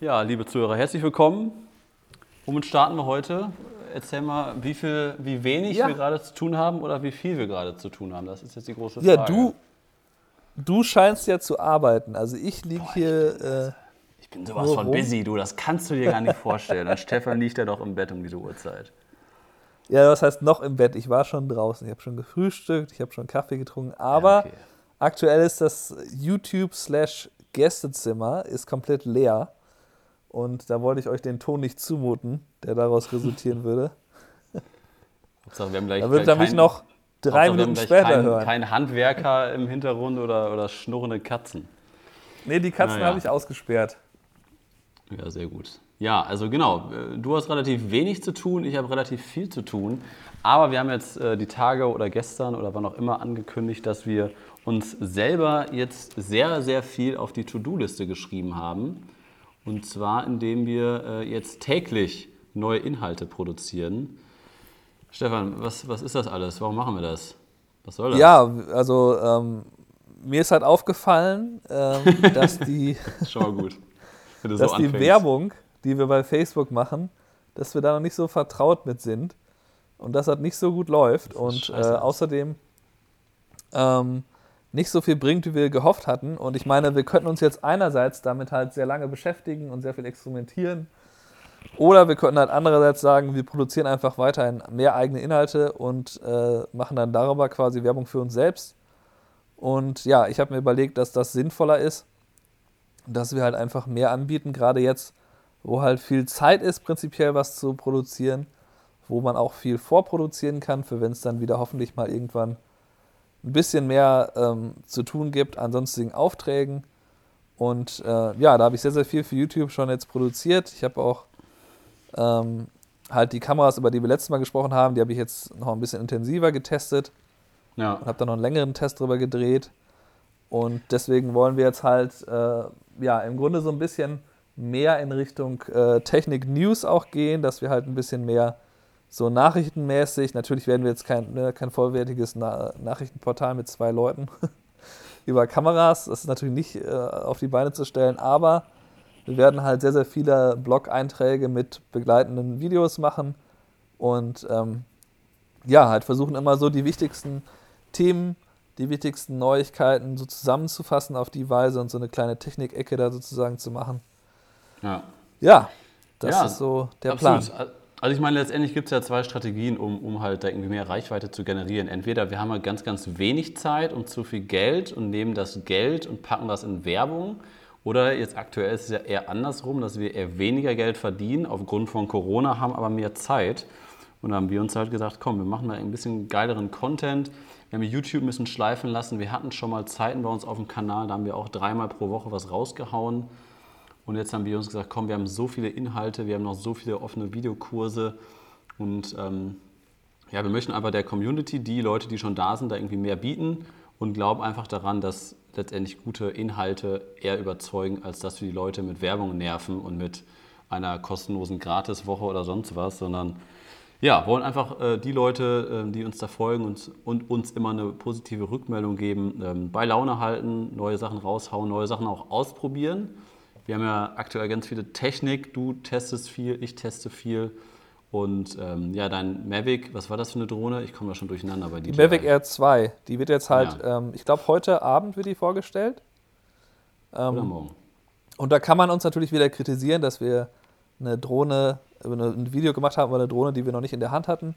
Ja, liebe Zuhörer, herzlich willkommen. Womit starten wir heute? Erzähl mal, wie, viel, wie wenig Ja. wir gerade zu tun haben oder wie viel wir gerade zu tun haben. Das ist jetzt die große Ja, Frage. du, du scheinst ja zu arbeiten. Also ich liege hier. Äh, Ich bin sowas von rum. busy, du. Das kannst du dir gar nicht vorstellen. Und Stefan liegt ja doch im Bett um diese Uhrzeit. ja, was heißt noch im Bett? Ich war schon draußen. Ich habe schon gefrühstückt, ich habe schon Kaffee getrunken. Aber Ja, okay. aktuell ist das YouTube slash Gästezimmer ist komplett leer. Und da wollte ich euch den Ton nicht zumuten, der daraus resultieren würde. Hauptsache, wir haben gleich Da wird er mich noch drei Hauptsache, Minuten später kein, hören. Kein Handwerker im Hintergrund oder, oder schnurrende Katzen. Nee, die Katzen Naja. habe ich ausgesperrt. Ja, sehr gut. Ja, also genau, äh, du hast relativ wenig zu tun, ich habe relativ viel zu tun. Aber wir haben jetzt äh, die Tage oder gestern oder wann auch immer angekündigt, dass wir uns selber jetzt sehr, sehr viel auf die To-Do-Liste geschrieben haben. Und zwar, indem wir äh, jetzt täglich neue Inhalte produzieren. Stefan, was, was ist das alles? Warum machen wir das? Was soll das? Ja, also ähm, mir ist halt aufgefallen, ähm, dass die. Mal gut. Dass so die. Werbung, die wir bei Facebook machen, dass wir da noch nicht so vertraut mit sind und dass das nicht so gut läuft und äh, außerdem ähm, nicht so viel bringt, wie wir gehofft hatten. Und ich meine, wir könnten uns jetzt einerseits damit halt sehr lange beschäftigen und sehr viel experimentieren. Oder wir könnten halt andererseits sagen, wir produzieren einfach weiterhin mehr eigene Inhalte und äh, machen dann darüber quasi Werbung für uns selbst. Und ja, ich habe mir überlegt, dass das sinnvoller ist, dass wir halt einfach mehr anbieten, gerade jetzt, wo halt viel Zeit ist, prinzipiell was zu produzieren, wo man auch viel vorproduzieren kann, für wenn es dann wieder hoffentlich mal irgendwann ein bisschen mehr ähm, zu tun gibt an sonstigen Aufträgen. Und äh, ja, da habe ich sehr, sehr viel für YouTube schon jetzt produziert. Ich habe auch ähm, halt die Kameras, über die wir letztes Mal gesprochen haben, die habe ich jetzt noch ein bisschen intensiver getestet Ja. und habe da noch einen längeren Test drüber gedreht. Und deswegen wollen wir jetzt halt, äh, ja, im Grunde so ein bisschen mehr in Richtung äh, Technik-News auch gehen, dass wir halt ein bisschen mehr so nachrichtenmäßig, natürlich werden wir jetzt kein, ne, kein vollwertiges Na Nachrichtenportal mit zwei Leuten über Kameras, das ist natürlich nicht äh, auf die Beine zu stellen, aber wir werden halt sehr, sehr viele Blog-Einträge mit begleitenden Videos machen und ähm, ja, halt versuchen immer so die wichtigsten Themen, die wichtigsten Neuigkeiten so zusammenzufassen auf die Weise und so eine kleine Technikecke da sozusagen zu machen. ja. Ja, das Ja, ist so der Absolut. Plan. Also ich meine, letztendlich gibt es ja zwei Strategien, um, um halt da irgendwie mehr Reichweite zu generieren. Entweder wir haben halt ganz, ganz wenig Zeit und zu viel Geld und nehmen das Geld und packen das in Werbung. Oder jetzt aktuell ist es ja eher andersrum, dass wir eher weniger Geld verdienen aufgrund von Corona, haben aber mehr Zeit. Und da haben wir uns halt gesagt, komm, wir machen mal ein bisschen geileren Content. Wir haben YouTube ein bisschen schleifen lassen. Wir hatten schon mal Zeiten bei uns auf dem Kanal, da haben wir auch dreimal pro Woche was rausgehauen. Und jetzt haben wir uns gesagt, komm, wir haben so viele Inhalte, wir haben noch so viele offene Videokurse und ähm, ja, wir möchten einfach der Community, die Leute, die schon da sind, da irgendwie mehr bieten und glauben einfach daran, dass letztendlich gute Inhalte eher überzeugen, als dass wir die Leute mit Werbung nerven und mit einer kostenlosen Gratiswoche oder sonst was, sondern ja, wollen einfach äh, die Leute, äh, die uns da folgen und, und uns immer eine positive Rückmeldung geben, ähm, bei Laune halten, neue Sachen raushauen, neue Sachen auch ausprobieren. Wir haben ja aktuell ganz viele Technik. Du testest viel, ich teste viel. Und ähm, ja, dein Mavic, was war das für eine Drohne? Ich komme da schon durcheinander bei Die DJI. Mavic Air 2, die wird jetzt halt, Ja. ähm, ich glaube, heute Abend wird die vorgestellt. Ähm, Oder morgen. Und da kann man uns natürlich wieder kritisieren, dass wir eine Drohne, eine- ein Video gemacht haben über eine Drohne, die wir noch nicht in der Hand hatten.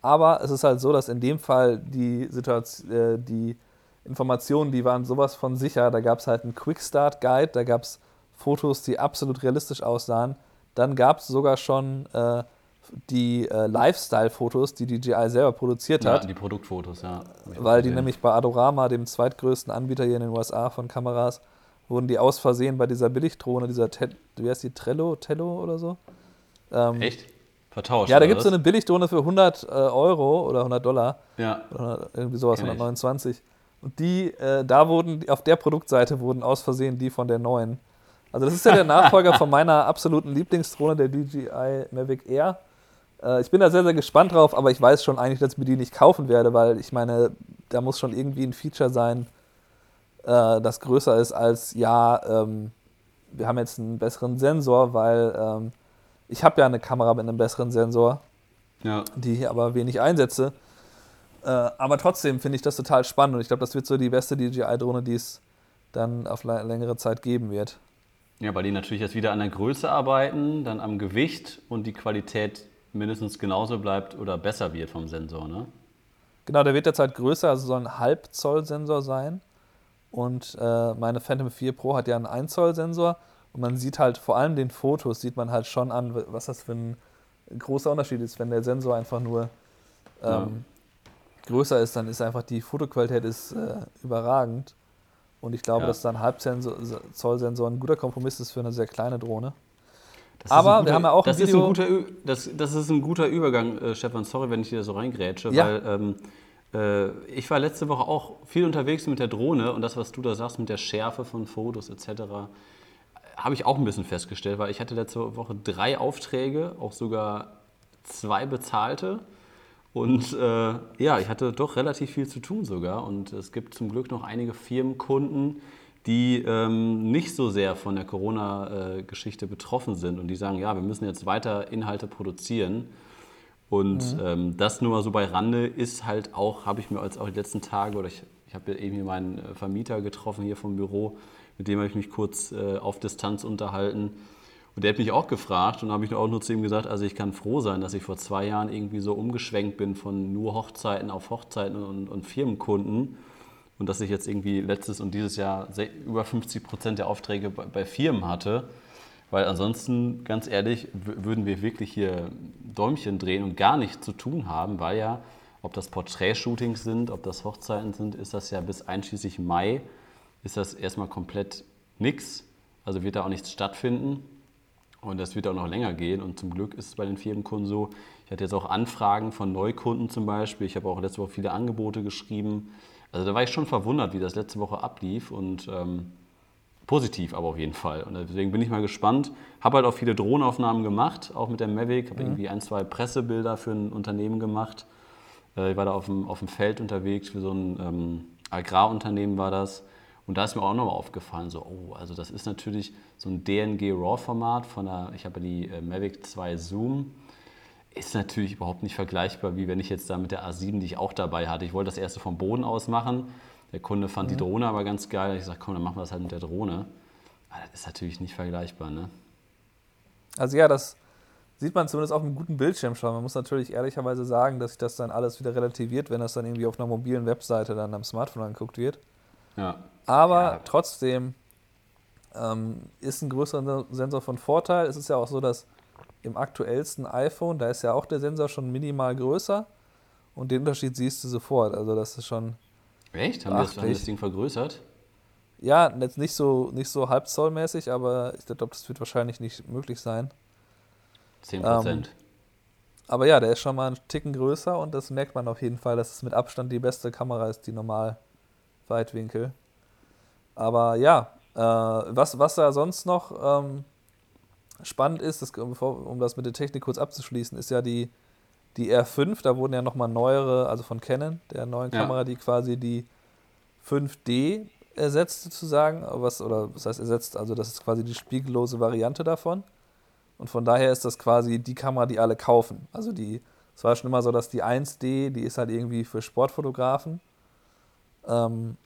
Aber es ist halt so, dass in dem Fall die Situation, äh, die Informationen, die waren sowas von sicher. Da gab es halt einen Quick Start Guide, da gab es Fotos, die absolut realistisch aussahen. Dann gab es sogar schon äh, die äh, Lifestyle-Fotos, die DJI selber produziert Ja, hat die Produktfotos, ja. Weil die nämlich bei Adorama, dem zweitgrößten Anbieter hier in den USA von Kameras, wurden die aus Versehen bei dieser Billigdrohne, dieser, Te wie heißt die, Trello, Tello oder so? Ähm, Echt? Vertauscht. Ja, da gibt es so eine Billigdrohne für 100 äh, Euro oder 100 Dollar, Ja, oder 100, irgendwie sowas, Kenn ich. 129. Und die, äh, da wurden, auf der Produktseite wurden aus Versehen die von der neuen. Also das ist ja der Nachfolger von meiner absoluten Lieblingsdrohne, der DJI Mavic Air. Äh, ich bin da sehr, sehr gespannt drauf, aber ich weiß schon eigentlich, dass ich mir die nicht kaufen werde, weil ich meine, da muss schon irgendwie ein Feature sein, äh, das größer ist als, ja, ähm, wir haben jetzt einen besseren Sensor, weil ähm, ich habe ja eine Kamera mit einem besseren Sensor, Ja. die ich aber wenig einsetze. Äh, aber trotzdem finde ich das total spannend und ich glaube, das wird so die beste DJI-Drohne, die es dann auf lä- längere Zeit geben wird. Ja, weil die natürlich jetzt wieder an der Größe arbeiten, dann am Gewicht und die Qualität mindestens genauso bleibt oder besser wird vom Sensor, ne? Genau, der wird jetzt halt größer, also soll ein Halb-Zoll-Sensor sein. Und äh, meine Phantom 4 Pro hat ja einen 1-Zoll-Sensor. Und man sieht halt, vor allem den Fotos, sieht man halt schon an, was das für ein großer Unterschied ist. Wenn der Sensor einfach nur ähm, Ja. größer ist, dann ist einfach die Fotoqualität ist, äh, überragend. Und ich glaube, Ja. dass da ein Halb-Zoll-Sensor ein guter Kompromiss ist für eine sehr kleine Drohne. Das ist Aber ein wir haben ja auch ein das ist Video- ein guter, das, das ist ein guter Übergang, äh, Stefan. Sorry, wenn ich dir so reingrätsche, Ja. weil ähm, äh, ich war letzte Woche auch viel unterwegs mit der Drohne und das, was du da sagst mit der Schärfe von Fotos etc., habe ich auch ein bisschen festgestellt, weil ich hatte letzte Woche drei Aufträge, auch sogar zwei bezahlte. Und äh, ja, ich hatte doch relativ viel zu tun sogar. Und es gibt zum Glück noch einige Firmenkunden, die ähm, nicht so sehr von der Corona-Geschichte betroffen sind und die sagen, ja, wir müssen jetzt weiter Inhalte produzieren. Und ähm, das nur mal so bei Rande ist halt auch, habe ich mir als auch die letzten Tage, oder ich, ich habe eben hier meinen äh, Vermieter getroffen hier vom Büro, mit dem habe ich mich kurz äh, auf Distanz unterhalten. Und der hat mich auch gefragt und habe ich auch nur zu ihm gesagt, also ich kann froh sein, dass ich vor zwei Jahren irgendwie so umgeschwenkt bin von nur Hochzeiten auf Hochzeiten und, und Firmenkunden und dass ich jetzt irgendwie letztes und dieses Jahr über 50 Prozent der Aufträge bei, bei Firmen hatte. Weil ansonsten, ganz ehrlich, würden wir wirklich hier Däumchen drehen und gar nichts zu tun haben, weil ja, ob das Porträtshootings sind, ob das Hochzeiten sind, ist das ja bis einschließlich Mai, ist das erstmal komplett nix. Also wird da auch nichts stattfinden. Und das wird auch noch länger gehen. Und zum Glück ist es bei den Firmenkunden so. Ich hatte jetzt auch Anfragen von Neukunden zum Beispiel. Ich habe auch letzte Woche viele Angebote geschrieben. Also da war ich schon verwundert, wie das letzte Woche ablief. Und ähm, positiv aber auf jeden Fall. Und deswegen bin ich mal gespannt. Habe halt auch viele Drohnenaufnahmen gemacht, auch mit der Mavic. Habe irgendwie ein, zwei Pressebilder für ein Unternehmen gemacht. Äh, Ich war da auf dem, auf dem Feld unterwegs, für so ein ähm, Agrarunternehmen war das. Und da ist mir auch nochmal aufgefallen, so, oh, also das ist natürlich so ein DNG-RAW-Format von der, ich habe ja die äh, Mavic 2 Zoom, ist natürlich überhaupt nicht vergleichbar, wie wenn ich jetzt da mit der A7, die ich auch dabei hatte. Ich wollte das erste vom Boden aus machen. Der Kunde fand die Drohne aber ganz geil. Ich sagte, komm, dann machen wir das halt mit der Drohne. Aber das ist natürlich nicht vergleichbar, ne? Also ja, das sieht man zumindest auf einem guten Bildschirm schon. Man muss natürlich ehrlicherweise sagen, dass sich das dann alles wieder relativiert, wenn das dann irgendwie auf einer mobilen Webseite dann am Smartphone angeguckt wird. Ja. Aber Ja. trotzdem ähm, ist ein größerer Sensor von Vorteil. Es ist ja auch so, dass im aktuellsten iPhone, da ist ja auch der Sensor schon minimal größer und den Unterschied siehst du sofort. Also das ist schon, Echt? Haben, die das, Ding vergrößert? ja, jetzt nicht so, nicht so halbzollmäßig, aber ich glaube, das wird wahrscheinlich nicht möglich sein. 10 Ähm, Prozent. Aber ja, der ist schon mal einen Ticken größer und das merkt man auf jeden Fall, dass es mit Abstand die beste Kamera ist, die normal Weitwinkel. Aber ja, äh, was, was da sonst noch ähm, spannend ist, das, um das mit der Technik kurz abzuschließen, ist ja die, die R5. Da wurden ja nochmal neuere, also von Canon, der neuen Ja. Kamera, die quasi die 5D ersetzt sozusagen. Was, oder was heißt ersetzt? Also das ist quasi die spiegellose Variante davon. Und von daher ist das quasi die Kamera, die alle kaufen. Also die, es war schon immer so, dass die 1D, die ist halt irgendwie für Sportfotografen ähm,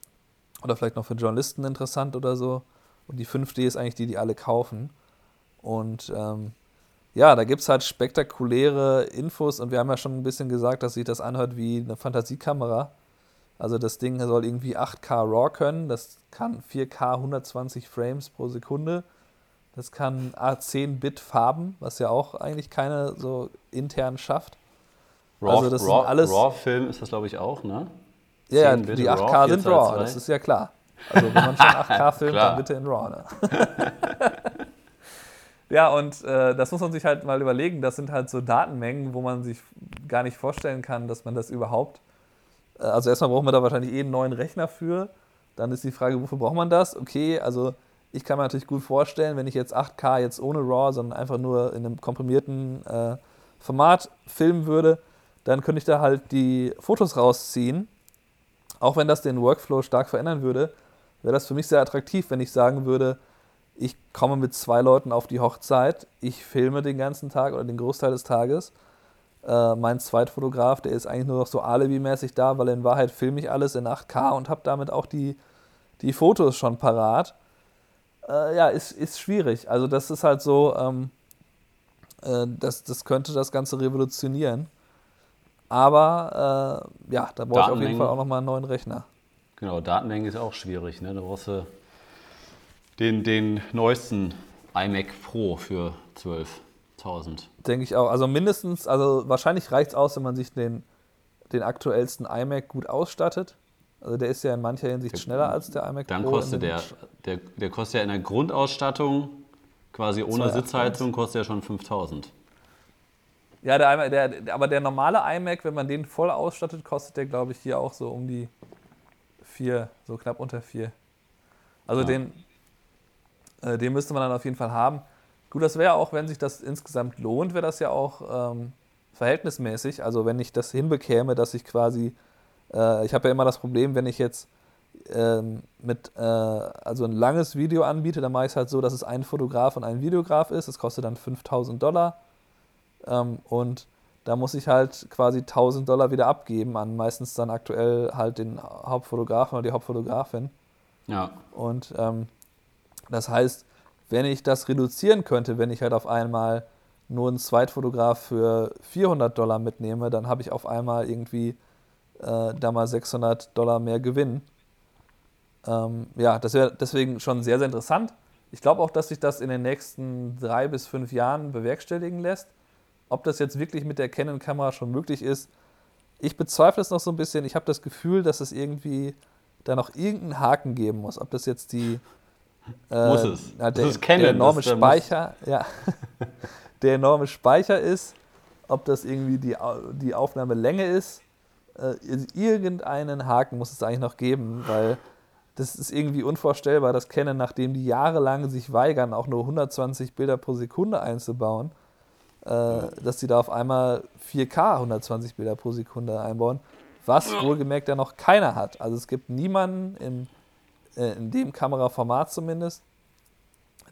oder vielleicht noch für Journalisten interessant oder so. Und die 5D ist eigentlich die, die alle kaufen. Und ähm, ja, da gibt es halt spektakuläre Infos und wir haben ja schon ein bisschen gesagt, dass sich das anhört wie eine Fantasiekamera. Also das Ding soll irgendwie 8K RAW können, das kann 4K 120 Frames pro Sekunde. Das kann A10-Bit Farben, was ja auch eigentlich keine so intern schafft. Raw, also das sind Raw, alles- RAW-Film ist das, glaube ich, auch, ne? Ja, ja 10 bitte die 8K RAW, sind 422. RAW, das ist ja klar. Also wenn man schon 8K filmt, dann bitte in RAW. Ne? ja, und äh, das muss man sich halt mal überlegen. Das sind halt so Datenmengen, wo man sich gar nicht vorstellen kann, dass man das überhaupt. Äh, also erstmal braucht man da wahrscheinlich eh einen neuen Rechner für. Dann ist die Frage, wofür braucht man das? Okay, also ich kann mir natürlich gut vorstellen, wenn ich jetzt 8K jetzt ohne RAW, sondern einfach nur in einem komprimierten äh, Format filmen würde, dann könnte ich da halt die Fotos rausziehen. Auch wenn das den Workflow stark verändern würde, wäre das für mich sehr attraktiv, wenn ich sagen würde, ich komme mit zwei Leuten auf die Hochzeit, ich filme den ganzen Tag oder den Großteil des Tages. Äh, mein Zweitfotograf, der ist eigentlich nur noch so alibi-mäßig da, weil in Wahrheit filme ich alles in 8K und habe damit auch die, die Fotos schon parat. Äh, ja, ist, ist schwierig. Also das ist halt so, ähm, äh, das, das könnte das Ganze revolutionieren. Aber äh, ja, da brauche ich auf jeden Fall auch nochmal einen neuen Rechner. Genau, Datenmenge ist auch schwierig. Ne? Da brauchst du den, den neuesten iMac Pro für 12.000. Denke ich auch. Also mindestens, also wahrscheinlich reicht es aus, wenn man sich den, den aktuellsten iMac gut ausstattet. Also der ist ja in mancher Hinsicht schneller als der iMac Dann Pro. Dann kostet der, der, der kostet ja in der Grundausstattung quasi ohne Sitzheizung kostet ja schon 5000. Ja, der, iMac, der, aber der normale iMac, wenn man den voll ausstattet, kostet der, glaube ich, hier auch so um die 4, so knapp unter 4. Also ja. den, äh, den müsste man dann auf jeden Fall haben. Gut, das wäre auch, wenn sich das insgesamt lohnt, wäre das ja auch ähm, verhältnismäßig. Also wenn ich das hinbekäme, dass ich quasi, äh, ich habe ja immer das Problem, wenn ich jetzt ähm, mit, äh, also ein langes Video anbiete, dann mache ich es halt so, dass es ein Fotograf und ein Videograf ist. Das kostet dann 5000 Dollar. Ähm, und da muss ich halt quasi 1000 Dollar wieder abgeben an meistens dann aktuell halt den Hauptfotografen oder die Hauptfotografin. Ja. Und ähm, das heißt, wenn ich das reduzieren könnte, wenn ich halt auf einmal nur einen Zweitfotograf für 400 Dollar mitnehme, dann habe ich auf einmal irgendwie äh, da mal 600 Dollar mehr Gewinn. Ähm, ja, das wäre deswegen schon sehr, sehr interessant. Ich glaube auch, dass sich das in den nächsten drei bis fünf Jahren bewerkstelligen lässt. Ob das jetzt wirklich mit der Canon-Kamera schon möglich ist, ich bezweifle es noch so ein bisschen. Ich habe das Gefühl, dass es irgendwie da noch irgendeinen Haken geben muss. Ob das jetzt die äh, muss es. Na, der, ist Canon, der enorme das, Speicher, ja, der enorme Speicher ist, ob das irgendwie die, die Aufnahmelänge ist. Äh, irgendeinen Haken muss es eigentlich noch geben, weil das ist irgendwie unvorstellbar, dass Canon, nachdem die jahrelang sich weigern, auch nur 120 Bilder pro Sekunde einzubauen, äh, dass sie da auf einmal 4K 120 Bilder pro Sekunde einbauen, was wohlgemerkt ja noch keiner hat. Also es gibt niemanden im äh, in dem Kameraformat zumindest,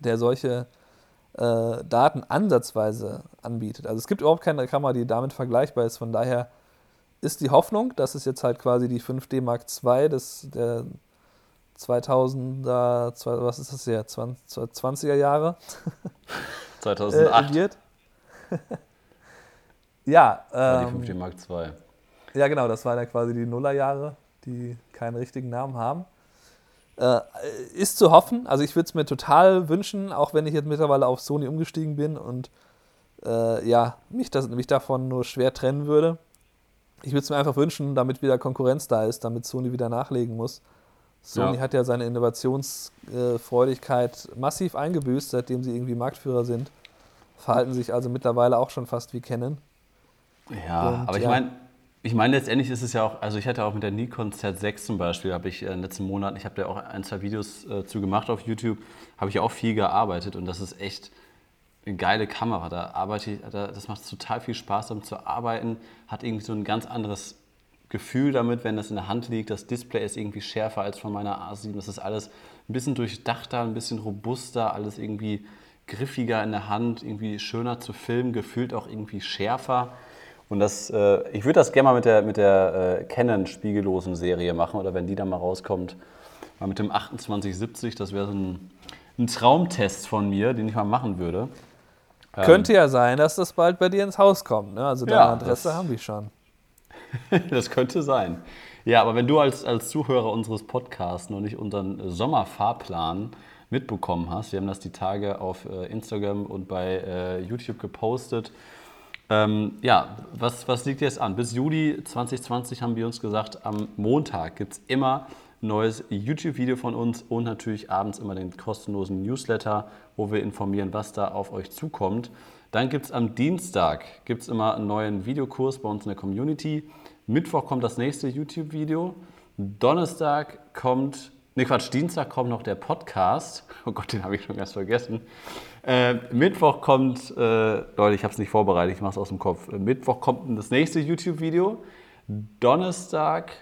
der solche äh, Daten ansatzweise anbietet. Also es gibt überhaupt keine Kamera, die damit vergleichbar ist. Von daher ist die Hoffnung, dass es jetzt halt quasi die 5D Mark II des, der 2000er, was ist das hier, 20er Jahre 2008 äh, wird. ja, ähm, die 5D Mark II. Ja, genau, das waren ja quasi die Nullerjahre, die keinen richtigen Namen haben. Äh, ist zu hoffen. Also ich würde es mir total wünschen, auch wenn ich jetzt mittlerweile auf Sony umgestiegen bin und äh, ja, mich, das, mich davon nur schwer trennen würde. Ich würde es mir einfach wünschen, damit wieder Konkurrenz da ist, damit Sony wieder nachlegen muss. Sony ja. hat ja seine Innovationsfreudigkeit massiv eingebüßt, seitdem sie irgendwie Marktführer sind. Verhalten sich also mittlerweile auch schon fast wie Canon. Ja, und, aber ich ja. meine, ich meine, letztendlich ist es ja auch, also ich hatte auch mit der Nikon Z6 zum Beispiel, habe ich in den letzten Monaten, ich habe da auch ein, zwei Videos äh, zu gemacht auf YouTube, habe ich auch viel gearbeitet und das ist echt eine geile Kamera. Da arbeite ich, da, das macht total viel Spaß, damit zu arbeiten, hat irgendwie so ein ganz anderes Gefühl damit, wenn das in der Hand liegt. Das Display ist irgendwie schärfer als von meiner A7. Das ist alles ein bisschen durchdachter, ein bisschen robuster, alles irgendwie griffiger in der Hand, irgendwie schöner zu filmen, gefühlt auch irgendwie schärfer. Und das, äh, ich würde das gerne mal mit der, mit der äh, Canon spiegellosen Serie machen oder wenn die dann mal rauskommt, mal mit dem 2870, das wäre so ein, ein, Traumtest von mir, den ich mal machen würde. Ähm, Könnte ja sein, dass das bald bei dir ins Haus kommt. Ne? Also deine ja, Adresse haben die schon. das könnte sein. Ja, aber wenn du als, als Zuhörer unseres Podcasts noch nicht unseren Sommerfahrplan mitbekommen hast, wir haben das die Tage auf äh, Instagram und bei äh, YouTube gepostet, ähm, ja, was, was liegt jetzt an? Bis Juli 2020 haben wir uns gesagt, am Montag gibt es immer ein neues YouTube-Video von uns und natürlich abends immer den kostenlosen Newsletter, wo wir informieren, was da auf euch zukommt. Dann gibt es am Dienstag gibt's immer einen neuen Videokurs bei uns in der Community. Mittwoch kommt das nächste YouTube-Video. Donnerstag kommt, ne Quatsch, Dienstag kommt noch der Podcast. Oh Gott, den habe ich schon ganz vergessen. Äh, Mittwoch kommt, äh, Leute, ich habe es nicht vorbereitet, ich mache es aus dem Kopf. Äh, Mittwoch kommt das nächste YouTube-Video. Donnerstag.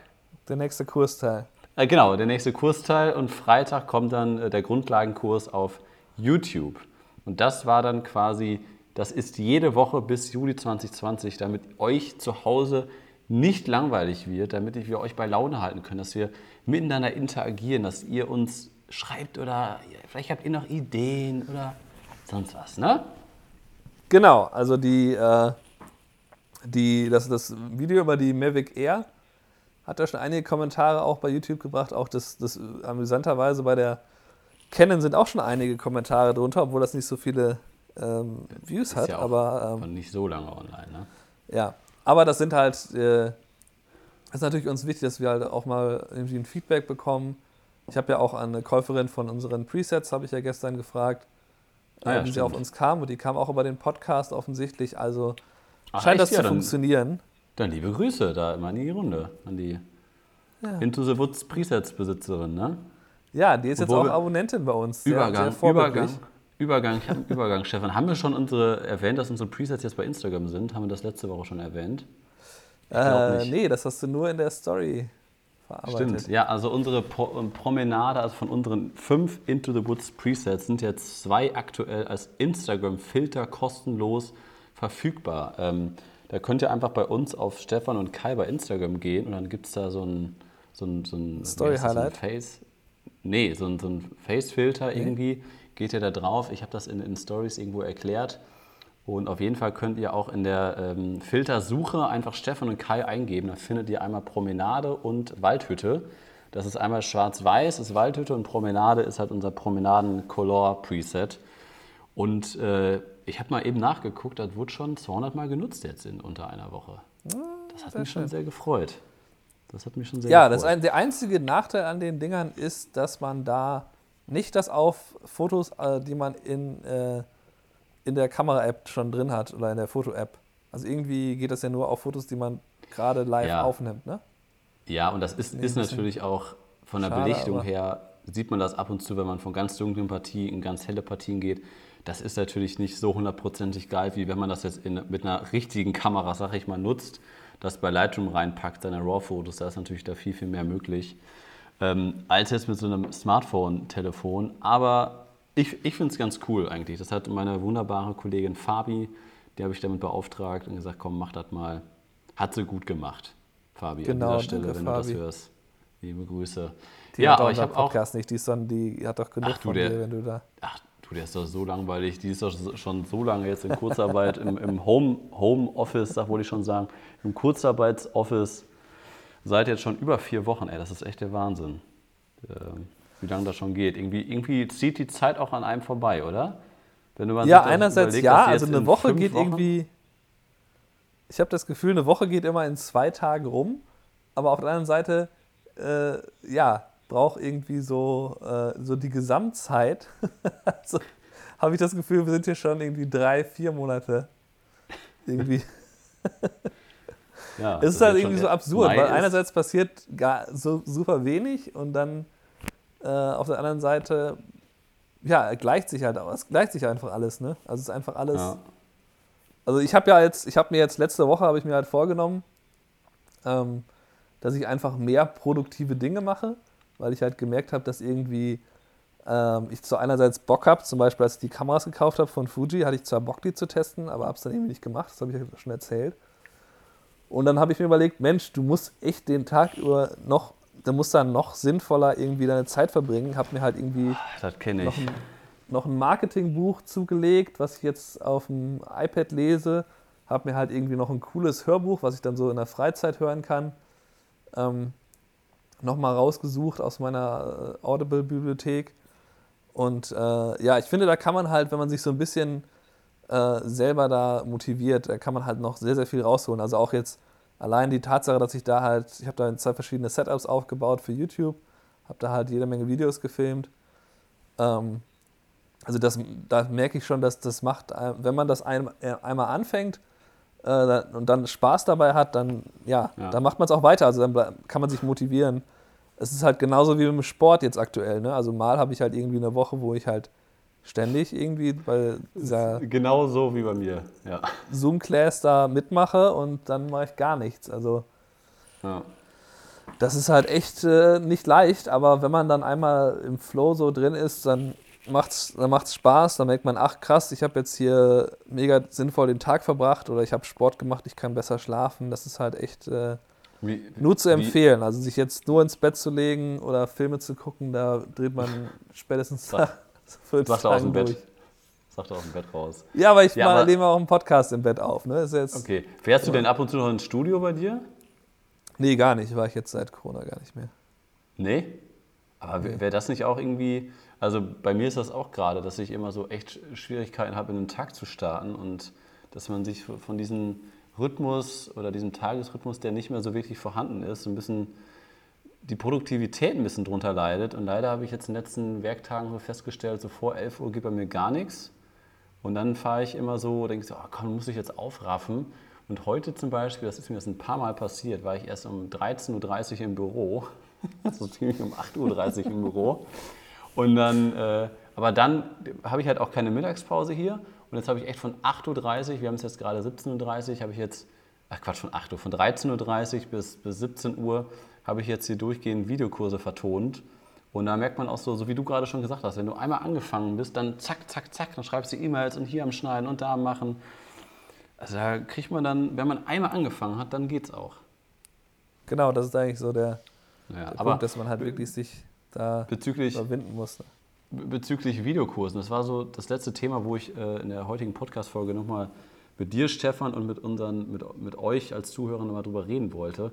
Der nächste Kursteil. Äh, genau, der nächste Kursteil. Und Freitag kommt dann äh, der Grundlagenkurs auf YouTube. Und das war dann quasi, das ist jede Woche bis Juli 2020, damit euch zu Hause nicht langweilig wird, damit wir euch bei Laune halten können, dass wir miteinander interagieren, dass ihr uns schreibt oder vielleicht habt ihr noch Ideen oder sonst was, ne? Genau, also die, äh, die, das, das Video über die Mavic Air hat da schon einige Kommentare auch bei YouTube gebracht. Auch das, das amüsanterweise bei der Canon sind auch schon einige Kommentare drunter, obwohl das nicht so viele ähm, Views Ist hat. ja auch aber ähm, nicht so lange online, ne? ja, aber das sind halt, äh, ist natürlich uns wichtig, dass wir halt auch mal irgendwie ein Feedback bekommen. Ich habe ja auch eine Käuferin von unseren Presets, habe ich ja gestern gefragt, Ah ja, wie sie stimmt. auf uns kam. Und die kam auch über den Podcast offensichtlich. Also Ach, scheint echt? das Ja, zu dann- funktionieren. Dann liebe Grüße da immer in die Runde an die Ja. Into the Woods Presets-Besitzerin, ne? Ja, die ist jetzt Obwohl auch wir- Abonnentin bei uns. Sehr, Übergang, sehr vorbildlich. Übergang, Übergang, Übergang, Stefan. Haben wir schon unsere erwähnt, dass unsere Presets jetzt bei Instagram sind? Haben wir das letzte Woche schon erwähnt? Ich Äh, nicht. nee, das hast du nur in der Story verarbeitet. Stimmt, ja, also unsere Pro ähm, Promenade, also von unseren fünf Into the Woods Presets sind jetzt zwei aktuell als Instagram-Filter kostenlos verfügbar. Ähm, da könnt ihr einfach bei uns auf Stefan und Kai bei Instagram gehen und dann gibt es da so ein, so ein, so ein Story so ein Highlight? Face, nee, so ein, so ein Face-Filter irgendwie. Geht ihr da drauf? Ich habe das in, in Stories irgendwo erklärt. Und auf jeden Fall könnt ihr auch in der ähm, Filtersuche einfach Stefan und Kai eingeben. Da findet ihr einmal Promenade und Waldhütte. Das ist einmal schwarz-weiß, ist Waldhütte und Promenade ist halt unser Promenaden-Color-Preset. Und äh, ich habe mal eben nachgeguckt, das wurde schon 200 Mal genutzt jetzt in unter einer Woche. Das hat mich schon sehr gefreut. Das hat mich schon sehr Ja, das gefreut. ein, der einzige Nachteil an den Dingern ist, dass man da nicht das auf Fotos, äh, die man in, äh, in der Kamera-App schon drin hat oder in der Foto-App. Also irgendwie geht das ja nur auf Fotos, die man gerade live Ja. aufnimmt, ne? Ja, und das ist, ist natürlich auch von der schade, Belichtung her, sieht man das ab und zu, wenn man von ganz dunklen Partien in ganz helle Partien geht. Das ist natürlich nicht so hundertprozentig geil, wie wenn man das jetzt in, mit einer richtigen Kamera, sag ich mal, nutzt, das bei Lightroom reinpackt, seine RAW-Fotos, da ist natürlich da viel, viel mehr möglich, ähm, als jetzt mit so einem Smartphone-Telefon. Aber ich, ich finde es ganz cool eigentlich. Das hat meine wunderbare Kollegin Fabi, die habe ich damit beauftragt und gesagt, komm, mach das mal. Hat sie gut gemacht, Fabi, Genau, an dieser Stelle, danke, wenn du das Fabi. hörst. Liebe Grüße. Die ja, aber ich habe auch. Podcast nicht, die, ist dann, die hat doch genug Ach du, von der- dir, wenn du da. Ach du, der ist doch so langweilig. Die ist doch schon so lange jetzt in Kurzarbeit im, im Home, Homeoffice, sag wollte ich schon sagen, im Kurzarbeitsoffice seit jetzt schon über vier Wochen. Ey, das ist echt der Wahnsinn, ähm, wie lange das schon geht. Irgendwie, irgendwie zieht die Zeit auch an einem vorbei, oder? Wenn du mal Ja, einerseits überlegt, ja, also eine in Woche geht Wochen- irgendwie. Ich habe das Gefühl, eine Woche geht immer in zwei Tagen rum, aber auf der anderen Seite, äh, ja, braucht irgendwie so, äh, so die Gesamtzeit. also habe ich das Gefühl, wir sind hier schon irgendwie drei, vier Monate. Irgendwie. Ja, Es ist halt irgendwie so absurd, Mai weil einerseits passiert gar so super wenig und dann äh, auf der anderen Seite, ja, gleicht sich halt aus. Es gleicht sich einfach alles, ne? Also es ist einfach alles. Ja. Also ich habe ja jetzt, ich habe mir jetzt letzte Woche habe ich mir halt vorgenommen, ähm, dass ich einfach mehr produktive Dinge mache, weil ich halt gemerkt habe, dass irgendwie ähm, ich so einerseits Bock habe, zum Beispiel als ich die Kameras gekauft habe von Fuji, hatte ich zwar Bock, die zu testen, aber habe es dann irgendwie nicht gemacht, das habe ich ja schon erzählt. Und dann habe ich mir überlegt, Mensch, du musst echt den Tag über noch, du musst da noch sinnvoller irgendwie deine Zeit verbringen. Habe mir halt irgendwie Das kenne noch ich. ein, noch ein Marketingbuch zugelegt, was ich jetzt auf dem iPad lese. Habe mir halt irgendwie noch ein cooles Hörbuch, was ich dann so in der Freizeit hören kann, ähm, nochmal rausgesucht aus meiner äh, Audible-Bibliothek. Und äh, ja, ich finde, da kann man halt, wenn man sich so ein bisschen äh, selber da motiviert, da kann man halt noch sehr, sehr viel rausholen. Also auch jetzt allein die Tatsache, dass ich da halt, ich habe da zwei verschiedene Setups aufgebaut für YouTube, habe da halt jede Menge Videos gefilmt. Ähm, also das, da merke ich schon, dass das macht, wenn man das ein, äh, einmal anfängt äh, und dann Spaß dabei hat, dann ja, Ja. dann macht man es auch weiter. Also dann kann man sich motivieren. Es ist halt genauso wie im Sport jetzt aktuell. Ne? Also mal habe ich halt irgendwie eine Woche, wo ich halt ständig irgendwie bei dieser Genau so wie bei mir. Ja. Zoom-Class da mitmache und dann mache ich gar nichts. Also ja. das ist halt echt äh, nicht leicht, aber wenn man dann einmal im Flow so drin ist, dann macht's, dann macht's Spaß, dann merkt man, ach krass, ich habe jetzt hier mega sinnvoll den Tag verbracht oder ich habe Sport gemacht, ich kann besser schlafen. Das ist halt echt äh, wie, nur zu empfehlen. Wie? Also sich jetzt nur ins Bett zu legen oder Filme zu gucken, da dreht man spätestens Sag, Sagt aus dem Bett. Sagt er aus dem Bett raus. Ja, aber ich ja, mal, nehme auch einen Podcast im Bett auf. Ne? Ist jetzt, okay. Fährst du denn ab und zu noch ins Studio bei dir? Nee, gar nicht. War ich jetzt seit Corona gar nicht mehr. Nee? Aber wäre das nicht auch irgendwie, also bei mir ist das auch gerade, dass ich immer so echt Schwierigkeiten habe, in den Tag zu starten und dass man sich von diesem Rhythmus oder diesem Tagesrhythmus, der nicht mehr so wirklich vorhanden ist, so ein bisschen die Produktivität ein bisschen drunter leidet. Und leider habe ich jetzt in den letzten Werktagen so festgestellt, so vor 11 Uhr geht bei mir gar nichts. Und dann fahre ich immer so, denke so, oh, komm, muss ich jetzt aufraffen. Und heute zum Beispiel, das ist mir das ein paar Mal passiert, war ich erst um 13.30 Uhr im Büro so ziemlich um 8.30 Uhr im Büro. Und dann, äh, aber dann habe ich halt auch keine Mittagspause hier. Und jetzt habe ich echt von 8.30 Uhr, wir haben es jetzt gerade 17.30 Uhr, habe ich jetzt, ach Quatsch, von 8 Uhr, von 13.30 Uhr bis, bis 17 Uhr habe ich jetzt hier durchgehend Videokurse vertont. Und da merkt man auch so, so wie du gerade schon gesagt hast, wenn du einmal angefangen bist, dann zack, zack, zack, dann schreibst du E-Mails und hier am Schneiden und da am Machen. Also da kriegt man dann, wenn man einmal angefangen hat, dann geht's auch. Genau, das ist eigentlich so der, ja, der Punkt, dass man halt wirklich sich da bezüglich, überwinden musste. Bezüglich Videokursen, das war so das letzte Thema, wo ich äh, in der heutigen Podcast-Folge nochmal mit dir, Stefan, und mit, unseren, mit, mit euch als Zuhörern nochmal drüber reden wollte.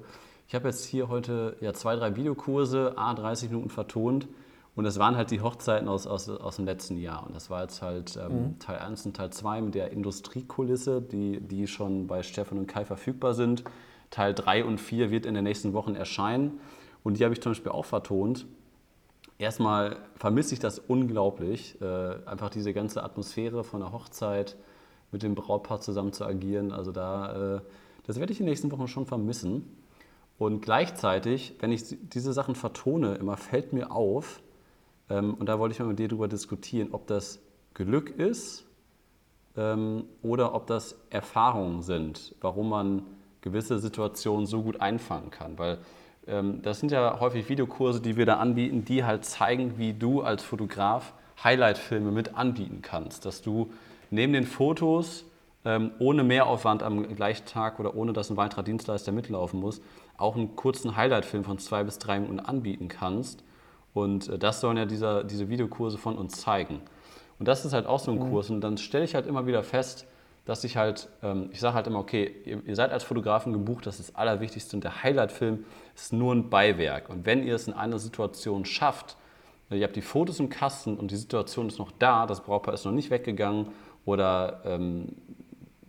Ich habe jetzt hier heute ja, zwei, drei Videokurse, a 30 Minuten vertont. Und das waren halt die Hochzeiten aus, aus, aus dem letzten Jahr. Und das war jetzt halt ähm, mhm. Teil 1 und Teil 2 mit der Industriekulisse, die, die schon bei Stefan und Kai verfügbar sind. Teil 3 und 4 wird in den nächsten Wochen erscheinen. Und die habe ich zum Beispiel auch vertont. Erstmal vermisse ich das unglaublich, äh, einfach diese ganze Atmosphäre von der Hochzeit mit dem Brautpaar zusammen zu agieren. Also da, äh, das werde ich in den nächsten Wochen schon vermissen. Und gleichzeitig, wenn ich diese Sachen vertone, immer fällt mir auf, ähm, und da wollte ich mal mit dir darüber diskutieren, ob das Glück ist ähm, oder ob das Erfahrungen sind, warum man gewisse Situationen so gut einfangen kann. Weil ähm, das sind ja häufig Videokurse, die wir da anbieten, die halt zeigen, wie du als Fotograf Highlight-Filme mit anbieten kannst. Dass du neben den Fotos ähm, ohne Mehraufwand am gleichen Tag oder ohne dass ein weiterer Dienstleister mitlaufen muss, auch einen kurzen Highlight-Film von zwei bis drei Minuten anbieten kannst. Und äh, das sollen ja dieser, diese Videokurse von uns zeigen. Und das ist halt auch so ein mhm. Kurs. Und dann stelle ich halt immer wieder fest, dass ich halt, ähm, ich sage halt immer, okay, ihr, ihr, seid als Fotografen gebucht, das ist das Allerwichtigste und der Highlight-Film ist nur ein Beiwerk. Und wenn ihr es in einer Situation schafft, äh, ihr habt die Fotos im Kasten und die Situation ist noch da, das Brautpaar ist noch nicht weggegangen oder ähm,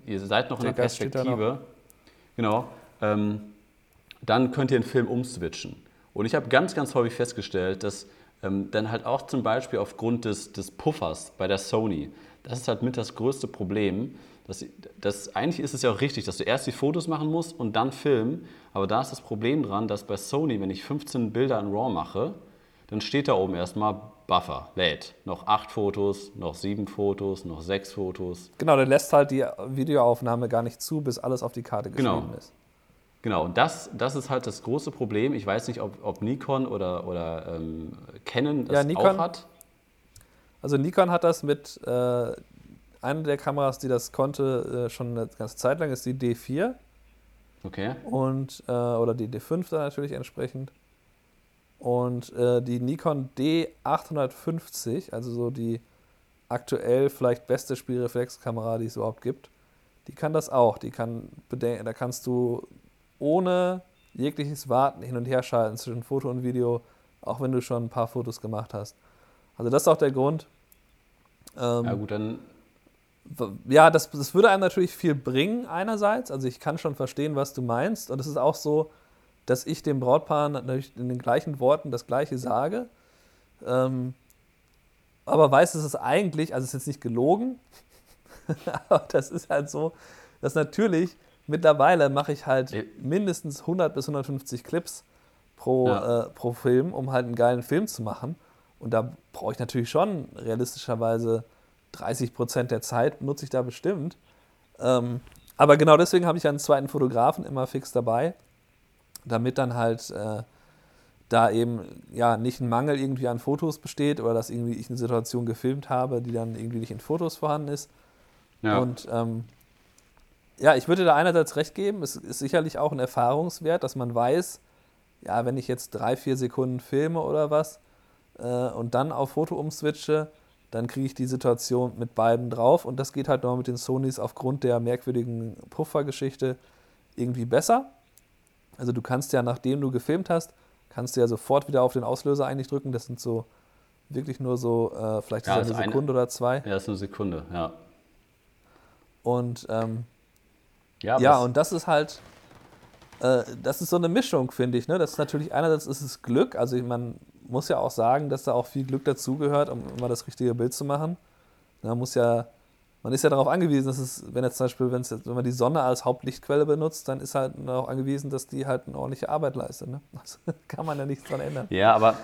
ihr seid noch in der Perspektive, genau, ähm, dann könnt ihr den Film umswitchen. Und ich habe ganz, ganz häufig festgestellt, dass ähm, dann halt auch zum Beispiel aufgrund des, des Puffers bei der Sony, das ist halt mit das größte Problem, das, das, eigentlich ist es ja auch richtig, dass du erst die Fotos machen musst und dann filmen. Aber da ist das Problem dran, dass bei Sony, wenn ich 15 Bilder in RAW mache, dann steht da oben erstmal Buffer, lädt. Noch acht Fotos, noch sieben Fotos, noch sechs Fotos. Genau, der lässt halt die Videoaufnahme gar nicht zu, bis alles auf die Karte genau. geschrieben genau. ist. Genau, und das, das ist halt das große Problem. Ich weiß nicht, ob, ob Nikon oder, oder ähm, Canon das ja, Nikon, auch hat. Also Nikon hat das mit äh, eine der Kameras, die das konnte, äh, schon eine ganze Zeit lang, ist die D4. Okay. Und, äh, oder die D5 dann natürlich entsprechend. Und äh, die Nikon D850, also so die aktuell vielleicht beste Spielreflexkamera, die es überhaupt gibt, die kann das auch. Die kann da kannst du ohne jegliches Warten hin und her schalten zwischen Foto und Video, auch wenn du schon ein paar Fotos gemacht hast. Also das ist auch der Grund. Ähm, ja gut, dann ja, das, das würde einem natürlich viel bringen, einerseits. Also ich kann schon verstehen, was du meinst. Und es ist auch so, dass ich dem Brautpaar natürlich in den gleichen Worten das Gleiche sage. Ähm, aber weiß, es ist eigentlich, also es ist jetzt nicht gelogen, aber das ist halt so, dass natürlich mittlerweile mache ich halt mindestens 100 bis 150 Clips pro, ja. äh, pro Film, um halt einen geilen Film zu machen. Und da brauche ich natürlich schon realistischerweise 30 Prozent der Zeit nutze ich da bestimmt. Ähm, aber genau deswegen habe ich einen zweiten Fotografen immer fix dabei, damit dann halt äh, da eben ja nicht ein Mangel irgendwie an Fotos besteht oder dass irgendwie ich eine Situation gefilmt habe, die dann irgendwie nicht in Fotos vorhanden ist. Ja. Und ähm, ja, ich würde da einerseits recht geben, es ist sicherlich auch ein Erfahrungswert, dass man weiß, ja, wenn ich jetzt drei, vier Sekunden filme oder was äh, und dann auf Foto umswitche, dann kriege ich die Situation mit beiden drauf und das geht halt noch mit den Sonys aufgrund der merkwürdigen Puffergeschichte irgendwie besser. Also du kannst ja, nachdem du gefilmt hast, kannst du ja sofort wieder auf den Auslöser eigentlich drücken. Das sind so wirklich nur so, äh, vielleicht ja, ist eine Sekunde eine, oder zwei. Ja, das ist eine Sekunde, ja. Und ähm, ja, ja und das ist halt, äh, das ist so eine Mischung, finde ich. Ne? Das ist natürlich einerseits ist es Glück, also man muss ja auch sagen, dass da auch viel Glück dazugehört, um immer das richtige Bild zu machen. Man muss ja man ist ja darauf angewiesen, dass es, wenn jetzt zum Beispiel, wenn, jetzt, wenn man die Sonne als Hauptlichtquelle benutzt, dann ist halt darauf angewiesen, dass die halt eine ordentliche Arbeit leistet. Ne? Das kann man ja nichts dran ändern. Ja, aber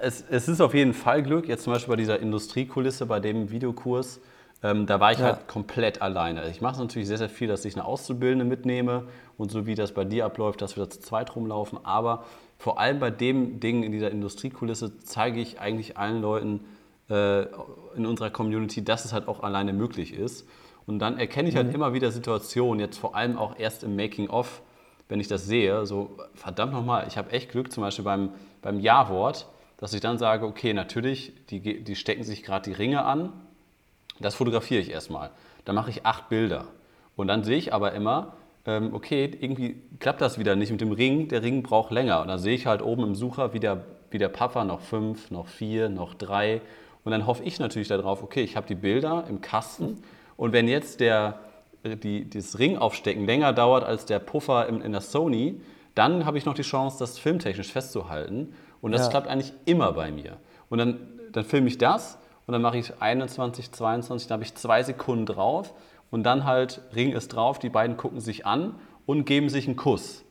es, es ist auf jeden Fall Glück. Jetzt zum Beispiel bei dieser Industriekulisse, bei dem Videokurs, ähm, da war ich ja. halt komplett alleine. Ich mache natürlich sehr, sehr viel, dass ich eine Auszubildende mitnehme und so wie das bei dir abläuft, dass wir da zu zweit rumlaufen. Aber vor allem bei dem Ding in dieser Industriekulisse zeige ich eigentlich allen Leuten, äh, in unserer Community, dass es halt auch alleine möglich ist. Und dann erkenne ich halt mhm. immer wieder Situationen, jetzt vor allem auch erst im Making-of, wenn ich das sehe, so verdammt nochmal, ich habe echt Glück, zum Beispiel beim, beim Ja-Wort, dass ich dann sage, okay, natürlich, die, die stecken sich gerade die Ringe an, das fotografiere ich erstmal. Dann mache ich acht Bilder. Und dann sehe ich aber immer, ähm, okay, irgendwie klappt das wieder nicht mit dem Ring, der Ring braucht länger. Und dann sehe ich halt oben im Sucher, wie der, wie der Puffer noch fünf, noch vier, noch drei und dann hoffe ich natürlich darauf, okay, ich habe die Bilder im Kasten und wenn jetzt der, die, das Ringaufstecken länger dauert als der Puffer in, in der Sony, dann habe ich noch die Chance, das filmtechnisch festzuhalten. Und das ja. klappt eigentlich immer bei mir. Und dann, dann filme ich das und dann mache ich 21, 22, dann habe ich zwei Sekunden drauf und dann halt Ring ist drauf, die beiden gucken sich an und geben sich einen Kuss.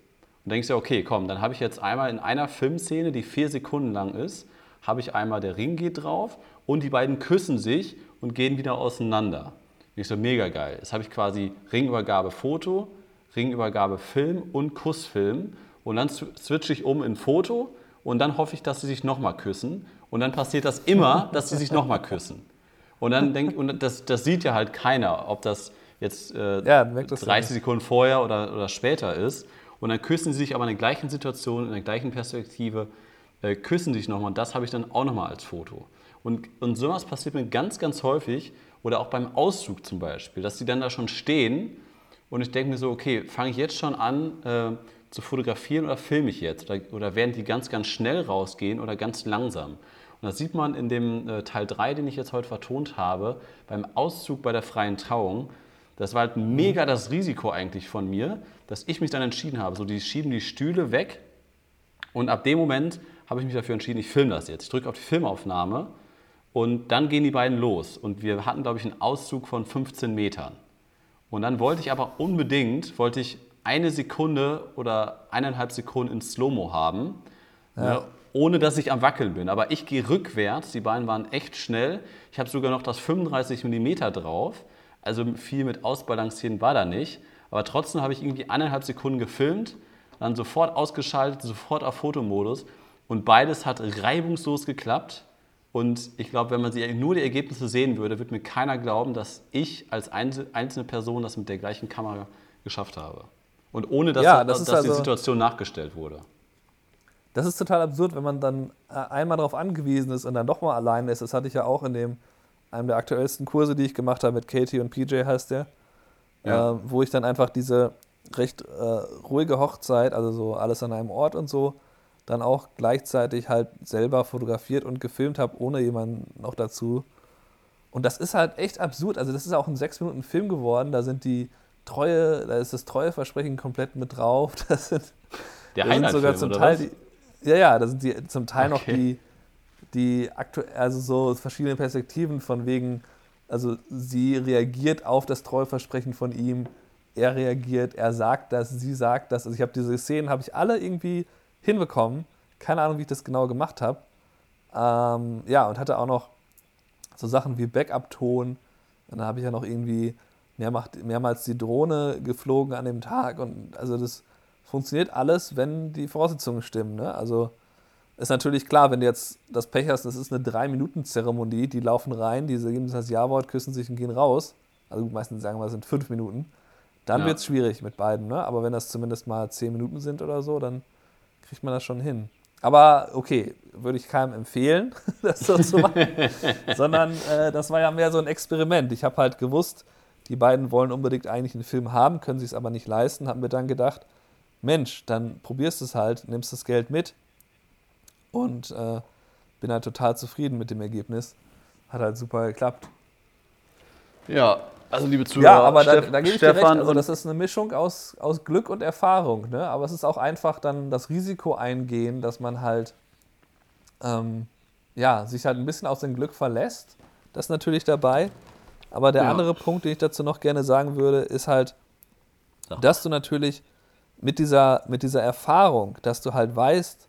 Und denkst du, okay, komm, dann habe ich jetzt einmal in einer Filmszene, die vier Sekunden lang ist, habe ich einmal der Ring geht drauf und die beiden küssen sich und gehen wieder auseinander. Und ich so, mega geil. Jetzt habe ich quasi Ringübergabe Foto, Ringübergabe Film und Kussfilm und dann switche ich um in Foto und dann hoffe ich, dass sie sich nochmal küssen und dann passiert das immer, dass sie sich nochmal küssen. Und dann denk, und das, das sieht ja halt keiner, ob das jetzt äh, ja, 30 Sekunden vorher oder, oder später ist. Und dann küssen sie sich aber in der gleichen Situation, in der gleichen Perspektive, äh, küssen sich nochmal. Und das habe ich dann auch nochmal als Foto. Und, und sowas passiert mir ganz, ganz häufig oder auch beim Auszug zum Beispiel, dass die dann da schon stehen und ich denke mir so, okay, fange ich jetzt schon an äh, zu fotografieren oder filme ich jetzt? Oder, oder werden die ganz, ganz schnell rausgehen oder ganz langsam? Und das sieht man in dem äh, Teil 3, den ich jetzt heute vertont habe, beim Auszug bei der freien Trauung. Das war halt mega das Risiko eigentlich von mir, dass ich mich dann entschieden habe. So, die schieben die Stühle weg und ab dem Moment habe ich mich dafür entschieden, ich filme das jetzt. Ich drücke auf die Filmaufnahme und dann gehen die beiden los. Und wir hatten, glaube ich, einen Auszug von 15 Metern. Und dann wollte ich aber unbedingt, wollte ich eine Sekunde oder eineinhalb Sekunden in Slow-Mo haben, ja. ne, ohne dass ich am Wackeln bin. Aber ich gehe rückwärts, die beiden waren echt schnell. Ich habe sogar noch das 35 mm drauf. Also viel mit Ausbalancieren war da nicht. Aber trotzdem habe ich irgendwie eineinhalb Sekunden gefilmt, dann sofort ausgeschaltet, sofort auf Fotomodus. Und beides hat reibungslos geklappt. Und ich glaube, wenn man nur die Ergebnisse sehen würde, würde mir keiner glauben, dass ich als einzelne Person das mit der gleichen Kamera geschafft habe. Und ohne dass, ja, das dass also, die Situation nachgestellt wurde. Das ist total absurd, wenn man dann äh, einmal darauf angewiesen ist und dann doch mal alleine ist. Das hatte ich ja auch in dem, einem der aktuellsten Kurse, die ich gemacht habe mit Katie und PJ heißt der, ja. äh, wo ich dann einfach diese recht äh, ruhige Hochzeit, also so alles an einem Ort und so, dann auch gleichzeitig halt selber fotografiert und gefilmt habe, ohne jemanden noch dazu. Und das ist halt echt absurd. Also, das ist auch ein sechs Minuten Film geworden. Da sind die Treue, da ist das Treueversprechen komplett mit drauf. Das sind, Der da sind sogar zum Teil die, ja, ja, da sind die zum Teil okay. noch die, die aktuell, also so verschiedene Perspektiven von wegen, also sie reagiert auf das Treueversprechen von ihm, er reagiert, er sagt das, sie sagt das. Also ich habe diese Szenen, habe ich alle irgendwie hinbekommen. Keine Ahnung, wie ich das genau gemacht habe. Ähm, ja, und hatte auch noch so Sachen wie Backup-Ton. Dann habe ich ja noch irgendwie mehrmals die Drohne geflogen an dem Tag. Und also das funktioniert alles, wenn die Voraussetzungen stimmen. Ne? Also ist natürlich klar, wenn du jetzt das Pech hast, das ist eine Drei-Minuten-Zeremonie, die laufen rein, die geben das Ja-Wort, küssen sich und gehen raus. Also meistens sagen wir, es sind fünf Minuten. Dann Ja. wird es schwierig mit beiden, ne? Aber wenn das zumindest mal zehn Minuten sind oder so, dann kriegt man das schon hin. Aber okay, würde ich keinem empfehlen, das so zu machen. Sondern äh, das war ja mehr so ein Experiment. Ich habe halt gewusst, die beiden wollen unbedingt eigentlich einen Film haben, können sich es aber nicht leisten. Haben mir dann gedacht, Mensch, dann probierst du es halt, nimmst das Geld mit und äh, bin halt total zufrieden mit dem Ergebnis. Hat halt super geklappt. Ja, also liebe Zuhörer, Ja, aber da, Steff- da gebe ich dir recht. Stefan Also das ist eine Mischung aus, aus Glück und Erfahrung. Ne? Aber es ist auch einfach dann das Risiko eingehen, dass man halt ähm, ja, sich halt ein bisschen auf sein Glück verlässt. Das ist natürlich dabei. Aber der Ja. andere Punkt, den ich dazu noch gerne sagen würde, ist halt, Sag. dass du natürlich mit dieser, mit dieser Erfahrung, dass du halt weißt,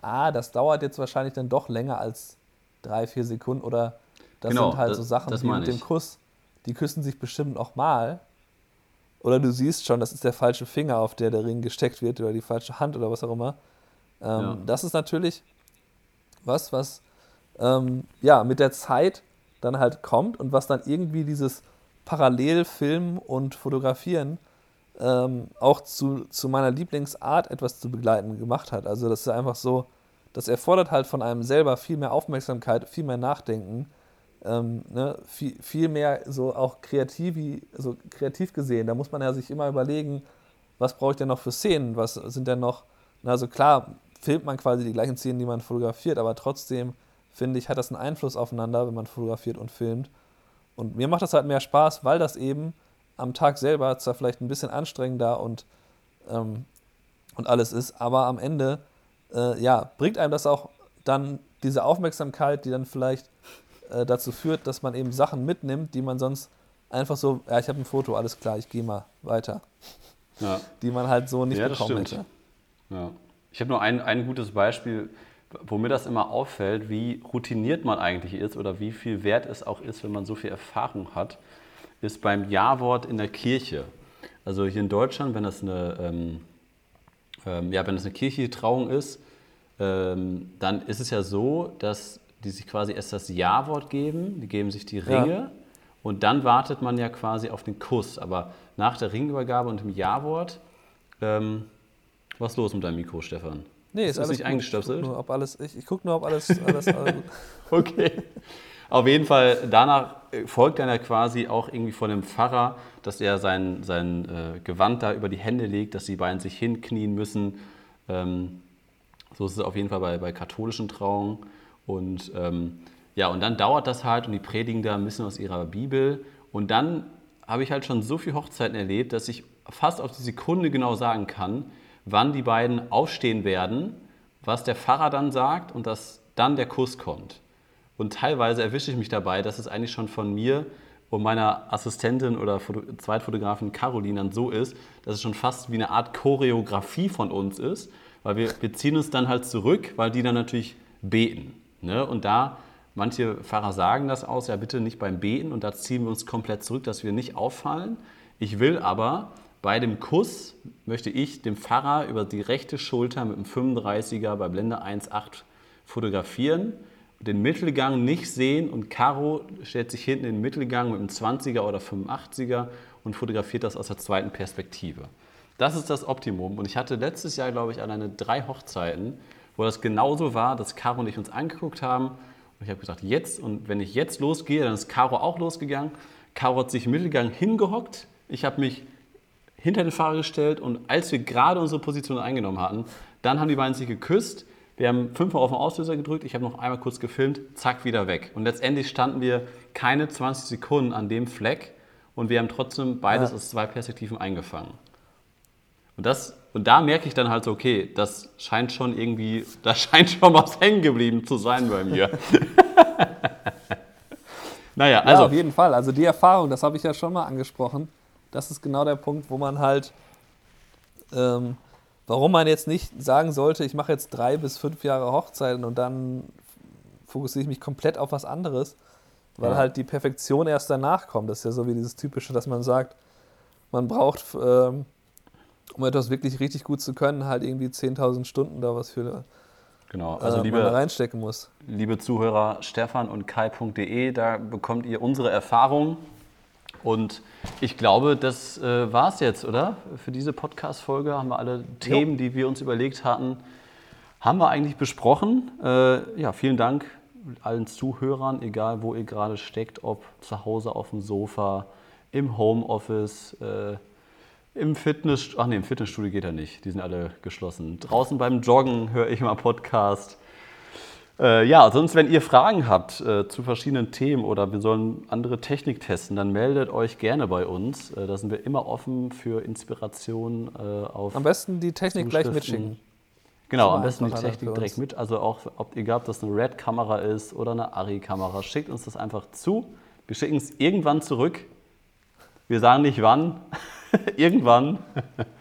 ah, das dauert jetzt wahrscheinlich dann doch länger als drei, vier Sekunden oder das Genau, sind halt das- so Sachen wie mit dem ich. Kuss. Die küssen sich bestimmt noch mal. Oder du siehst schon, das ist der falsche Finger, auf der der Ring gesteckt wird oder die falsche Hand oder was auch immer. Ähm, Ja. Das ist natürlich was, was ähm, ja, mit der Zeit dann halt kommt und was dann irgendwie dieses Parallelfilmen und Fotografieren ähm, auch zu, zu meiner Lieblingsart etwas zu begleiten gemacht hat. Also das ist einfach so, das erfordert halt von einem selber viel mehr Aufmerksamkeit, viel mehr Nachdenken, ähm, ne, viel, viel mehr so auch kreativ, so kreativ gesehen. Da muss man ja sich immer überlegen, was brauche ich denn noch für Szenen, was sind denn noch, also klar, filmt man quasi die gleichen Szenen, die man fotografiert, aber trotzdem finde ich, hat das einen Einfluss aufeinander, wenn man fotografiert und filmt. Und mir macht das halt mehr Spaß, weil das eben am Tag selber zwar vielleicht ein bisschen anstrengender und, ähm, und alles ist, aber am Ende äh, ja, bringt einem das auch dann diese Aufmerksamkeit, die dann vielleicht äh, dazu führt, dass man eben Sachen mitnimmt, die man sonst einfach so, ja, ich habe ein Foto, alles klar, ich gehe mal weiter, ja. die man halt so nicht Ja, bekommen stimmt. hätte. Ja. Ich habe nur ein, ein gutes Beispiel, wo mir das immer auffällt, wie routiniert man eigentlich ist oder wie viel wert es auch ist, wenn man so viel Erfahrung hat, ist beim Ja-Wort in der Kirche. Also hier in Deutschland, wenn das eine, ähm, ähm, ja, wenn das eine kirchliche Trauung ist, ähm, dann ist es ja so, dass die sich quasi erst das Ja-Wort geben, die geben sich die Ringe und dann wartet man ja quasi auf den Kuss. Aber nach der Ringübergabe und dem Ja-Wort, ähm, was ist los mit deinem Mikro, Stefan? Nee, Ist ist, alles nicht gut. eingestöpselt? Ich gucke nur, ob alles, ich, ich guck nur, ob alles, alles, alles. Okay. Auf jeden Fall, danach äh, folgt dann ja quasi auch irgendwie von dem Pfarrer, dass er sein, sein äh, Gewand da über die Hände legt, dass die beiden sich hinknien müssen. Ähm, so ist es auf jeden Fall bei, bei katholischen Trauungen. Und ähm, ja, und dann dauert das halt und die predigen da ein bisschen aus ihrer Bibel. Und dann habe ich halt schon so viele Hochzeiten erlebt, dass ich fast auf die Sekunde genau sagen kann, wann die beiden aufstehen werden, was der Pfarrer dann sagt und dass dann der Kuss kommt. Und teilweise erwische ich mich dabei, dass es eigentlich schon von mir und meiner Assistentin oder Foto Zweitfotografin Caroline dann so ist, dass es schon fast wie eine Art Choreografie von uns ist, weil wir, wir ziehen uns dann halt zurück, weil die dann natürlich beten. Ne? Und da, manche Pfarrer sagen das aus, ja bitte nicht beim Beten und da ziehen wir uns komplett zurück, dass wir nicht auffallen. Ich will aber bei dem Kuss, möchte ich dem Pfarrer über die rechte Schulter mit dem 35er bei Blende 1.8 fotografieren den Mittelgang nicht sehen und Caro stellt sich hinten in den Mittelgang mit einem 20er oder 85er und fotografiert das aus der zweiten Perspektive. Das ist das Optimum. Und ich hatte letztes Jahr, glaube ich, alleine drei Hochzeiten, wo das genauso war, dass Caro und ich uns angeguckt haben. Und ich habe gesagt, jetzt, und wenn ich jetzt losgehe, dann ist Caro auch losgegangen. Caro hat sich im Mittelgang hingehockt. Ich habe mich hinter den Fahrer gestellt und als wir gerade unsere Position eingenommen hatten, dann haben die beiden sich geküsst. Wir haben fünfmal auf den Auslöser gedrückt, ich habe noch einmal kurz gefilmt, zack, wieder weg. Und letztendlich standen wir keine 20 Sekunden an dem Fleck und wir haben trotzdem beides Ja. aus zwei Perspektiven eingefangen. Und, das, und da merke ich dann halt so, okay, das scheint schon irgendwie, da scheint schon was hängen geblieben zu sein bei mir. naja, Also, ja, auf jeden Fall. Also die Erfahrung, das habe ich ja schon mal angesprochen. Das ist genau der Punkt, wo man halt, ähm, warum man jetzt nicht sagen sollte, ich mache jetzt drei bis fünf Jahre Hochzeiten und dann fokussiere ich mich komplett auf was anderes, weil Ja. halt die Perfektion erst danach kommt. Das ist ja so wie dieses typische, dass man sagt, man braucht, ähm, um etwas wirklich richtig gut zu können, halt irgendwie 10.000 Stunden da was für Genau, also äh, liebe, man reinstecken muss. liebe Zuhörer, stefan und kai.de, da bekommt ihr unsere Erfahrungen. Und ich glaube, das äh, war es jetzt, oder? Für diese Podcast-Folge haben wir alle Themen, die wir uns überlegt hatten, haben wir eigentlich besprochen. Äh, ja, vielen Dank allen Zuhörern, egal wo ihr gerade steckt, ob zu Hause auf dem Sofa, im Homeoffice, äh, im Fitness, ach nee, im Fitnessstudio geht er nicht, die sind alle geschlossen. Draußen beim Joggen höre ich mal Podcast. Äh, ja, sonst, wenn ihr Fragen habt äh, zu verschiedenen Themen oder wir sollen andere Technik testen, dann meldet euch gerne bei uns. Äh, da sind wir immer offen für Inspiration äh, auf. Am besten die Technik gleich mitschicken. Genau, am besten die Technik direkt mit. Also auch, ob egal, ob das eine Red-Kamera ist oder eine Ari-Kamera, schickt uns das einfach zu. Wir schicken es irgendwann zurück. Wir sagen nicht wann. irgendwann.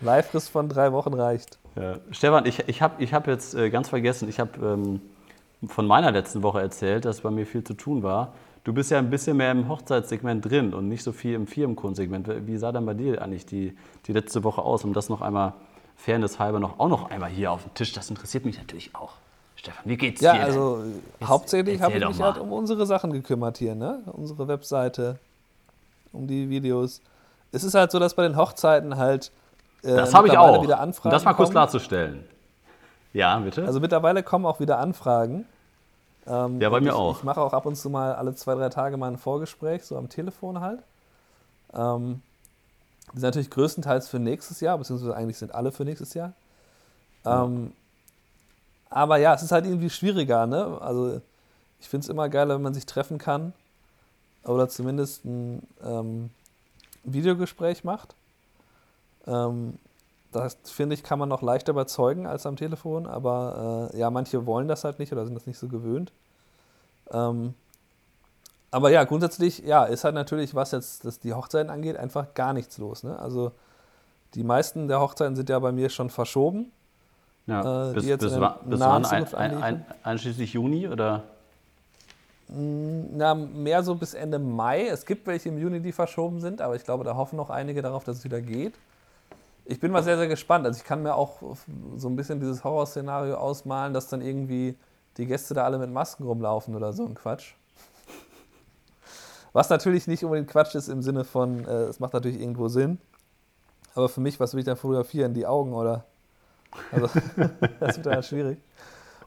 Leihfrist von drei Wochen reicht. Ja. Stefan, ich, ich habe ich hab jetzt äh, ganz vergessen, ich habe ähm, von meiner letzten Woche erzählt, dass bei mir viel zu tun war. Du bist ja ein bisschen mehr im Hochzeitssegment drin und nicht so viel im Firmenkunstsegment. Wie sah dann bei dir eigentlich die, die letzte Woche aus, um das noch einmal fairness halber noch, auch noch einmal hier auf den Tisch? Das interessiert mich natürlich auch. Stefan, wie geht's Ja, dir? denn? also Jetzt hauptsächlich habe ich mich mal. halt um unsere Sachen gekümmert hier, ne? Unsere Webseite, um die Videos. Es ist halt so, dass bei den Hochzeiten halt äh, das habe ich auch. wieder um Anfragen das mal kurz kommen. klarzustellen. Ja, bitte? Also mittlerweile kommen auch wieder Anfragen. Ähm, Ja, bei mir ich, auch. Ich mache auch ab und zu mal alle zwei, drei Tage mal ein Vorgespräch, so am Telefon halt. Ähm, die sind natürlich größtenteils für nächstes Jahr, beziehungsweise eigentlich sind alle für nächstes Jahr. Ähm, aber ja, es ist halt irgendwie schwieriger, ne? Also ich finde es immer geiler, wenn man sich treffen kann oder zumindest ein ähm, Videogespräch macht. Ähm, das finde ich, kann man noch leichter überzeugen als am Telefon, aber äh, ja, manche wollen das halt nicht oder sind das nicht so gewöhnt. Ähm, aber ja, grundsätzlich, ja, ist halt natürlich, was jetzt das die Hochzeiten angeht, einfach gar nichts los. Ne? Also die meisten der Hochzeiten sind ja bei mir schon verschoben. ja. äh, bis jetzt bis, in wa- der bis wann? Ein, ein, ein, einschließlich Juni oder? Na, mehr so bis Ende Mai. Es gibt welche im Juni, die verschoben sind, aber ich glaube, da hoffen noch einige darauf, dass es wieder geht. Ich bin mal sehr, sehr gespannt. Also ich kann mir auch so ein bisschen dieses Horrorszenario ausmalen, dass dann irgendwie die Gäste da alle mit Masken rumlaufen oder so ein Quatsch. Was natürlich nicht unbedingt Quatsch ist im Sinne von, äh, es macht natürlich irgendwo Sinn. Aber für mich, was will ich da fotografieren? Die Augen oder? Also, das wird dann halt schwierig.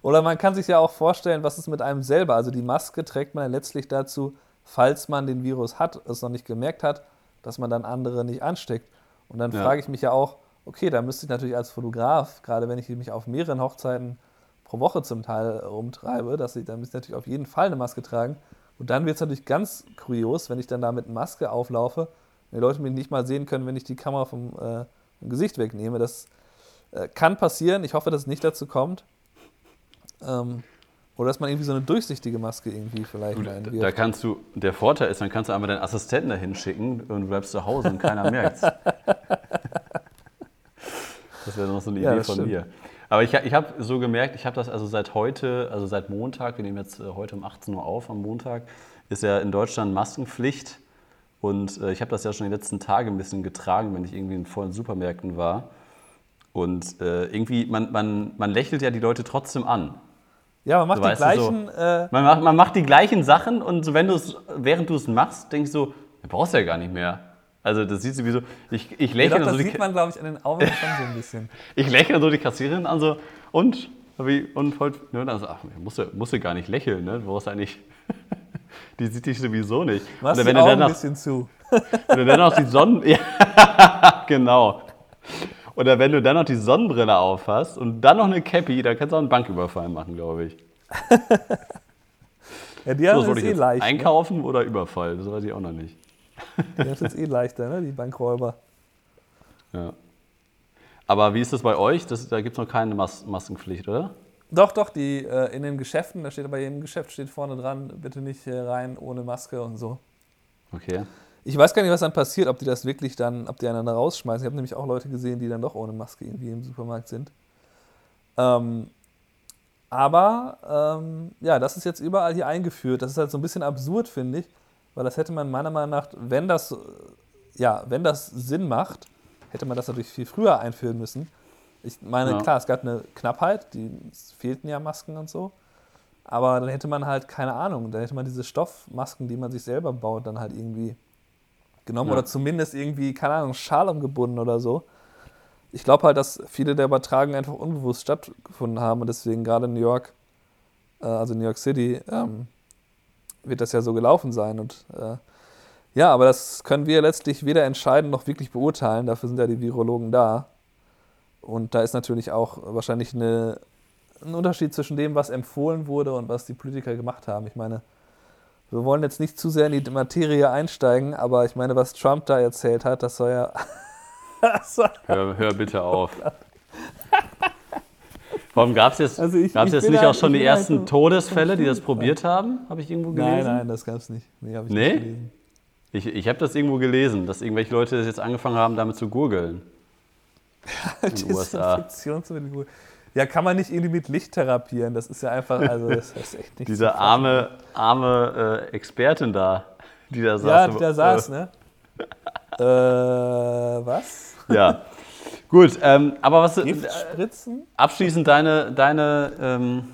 Oder man kann sich ja auch vorstellen, was ist mit einem selber? Also die Maske trägt man ja letztlich dazu, falls man den Virus hat, es noch nicht gemerkt hat, dass man dann andere nicht ansteckt. Und dann Ja. frage ich mich ja auch, okay, da müsste ich natürlich als Fotograf, gerade wenn ich mich auf mehreren Hochzeiten pro Woche zum Teil rumtreibe, dass ich, dann müsste ich natürlich auf jeden Fall eine Maske tragen. Und dann wird es natürlich ganz kurios, wenn ich dann da mit Maske auflaufe und die Leute mich nicht mal sehen können, wenn ich die Kamera vom, äh, vom Gesicht wegnehme. Das äh, kann passieren. Ich hoffe, dass es nicht dazu kommt. Ähm, oder dass man irgendwie so eine durchsichtige Maske irgendwie vielleicht Du, mal da, kannst du, der Vorteil ist, dann kannst du einfach deinen Assistenten dahin schicken und du bleibst zu Hause und keiner merkt's. Das wäre noch so eine Ja, Idee das von stimmt. mir. Aber ich, ich habe so gemerkt, ich habe das also seit heute, also seit Montag, wir nehmen jetzt äh, heute um 18 Uhr auf, am Montag, ist ja in Deutschland Maskenpflicht. Und äh, ich habe das ja schon die letzten Tage ein bisschen getragen, wenn ich irgendwie in vollen Supermärkten war. Und äh, irgendwie, man, man, man lächelt ja die Leute trotzdem an. Ja, man macht so die du, so- gleichen. äh, Man macht, man macht die gleichen Sachen und so, wenn du es, während du es machst, denkst du, du brauchst ja gar nicht mehr. Also das sieht sowieso, ich, ich lächle doch, dann das so die, sieht man, glaube ich, an den Augen schon so ein bisschen. ich lächle so die Kassiererin an so und wie und heute ne, ach, musst du, musst du gar nicht lächeln, ne? Du brauchst eigentlich die sieht dich sowieso nicht. Machst Oder die wenn du Augen dann ein bisschen zu. wenn du dann noch die Sonnen ja, genau. Oder wenn du dann noch die Sonnenbrille auf hast und dann noch eine Cappy, dann kannst du auch einen Banküberfall machen, glaube ich. Ja, die So, haben es ich eh leicht. Ne? einkaufen oder Überfall? Das weiß ich auch noch nicht. Die haben es jetzt eh leichter, ne? die Bankräuber. Ja. Aber wie ist das bei euch? Das, da gibt es noch keine Mas Maskenpflicht, oder? Doch, doch, die äh, in den Geschäften, da steht bei jedem Geschäft steht vorne dran, bitte nicht äh, rein ohne Maske und so. Okay. Ich weiß gar nicht, was dann passiert, ob die das wirklich dann, ob die einander rausschmeißen. Ich habe nämlich auch Leute gesehen, die dann doch ohne Maske irgendwie im Supermarkt sind. Ähm, aber ähm, ja, das ist jetzt überall hier eingeführt. Das ist halt so ein bisschen absurd, finde ich, weil das hätte man meiner Meinung nach, wenn das, äh, ja, wenn das Sinn macht, hätte man das natürlich viel früher einführen müssen. Ich meine, Ja. klar, es gab eine Knappheit, die es fehlten ja Masken und so. Aber dann hätte man halt, keine Ahnung, dann hätte man diese Stoffmasken, die man sich selber baut, dann halt irgendwie genommen Ja. oder zumindest irgendwie, keine Ahnung, Schal umgebunden oder so. Ich glaube halt, dass viele der Übertragungen einfach unbewusst stattgefunden haben und deswegen gerade in New York, äh, also New York City, ähm, wird das ja so gelaufen sein. Und äh, ja, aber das können wir letztlich weder entscheiden noch wirklich beurteilen. Dafür sind ja die Virologen da. Und da ist natürlich auch wahrscheinlich eine, ein Unterschied zwischen dem, was empfohlen wurde und was die Politiker gemacht haben. Ich meine, wir wollen jetzt nicht zu sehr in die Materie einsteigen, aber ich meine, was Trump da erzählt hat, das soll ja. das soll, Hör, hör bitte auf. Warum gab es jetzt, Also ich- gab's ich jetzt nicht halt- auch schon die halt ersten so- Todesfälle, die das probiert haben? Habe ich irgendwo gelesen? nein, nein, das gab es nicht. Nee, habe ich Nee? nicht gelesen. Ich, ich habe das irgendwo gelesen, dass irgendwelche Leute das jetzt angefangen haben, damit zu gurgeln. den USA. Ja, kann man nicht irgendwie mit Licht therapieren? Das ist ja einfach, also das ist echt nicht. Diese arme, arme äh, Expertin da, die da saß. ja, im- die da saß, ne? äh, was? Ja. Gut, ähm, aber was äh, Giftspritzen? abschließend deine, deine, ähm,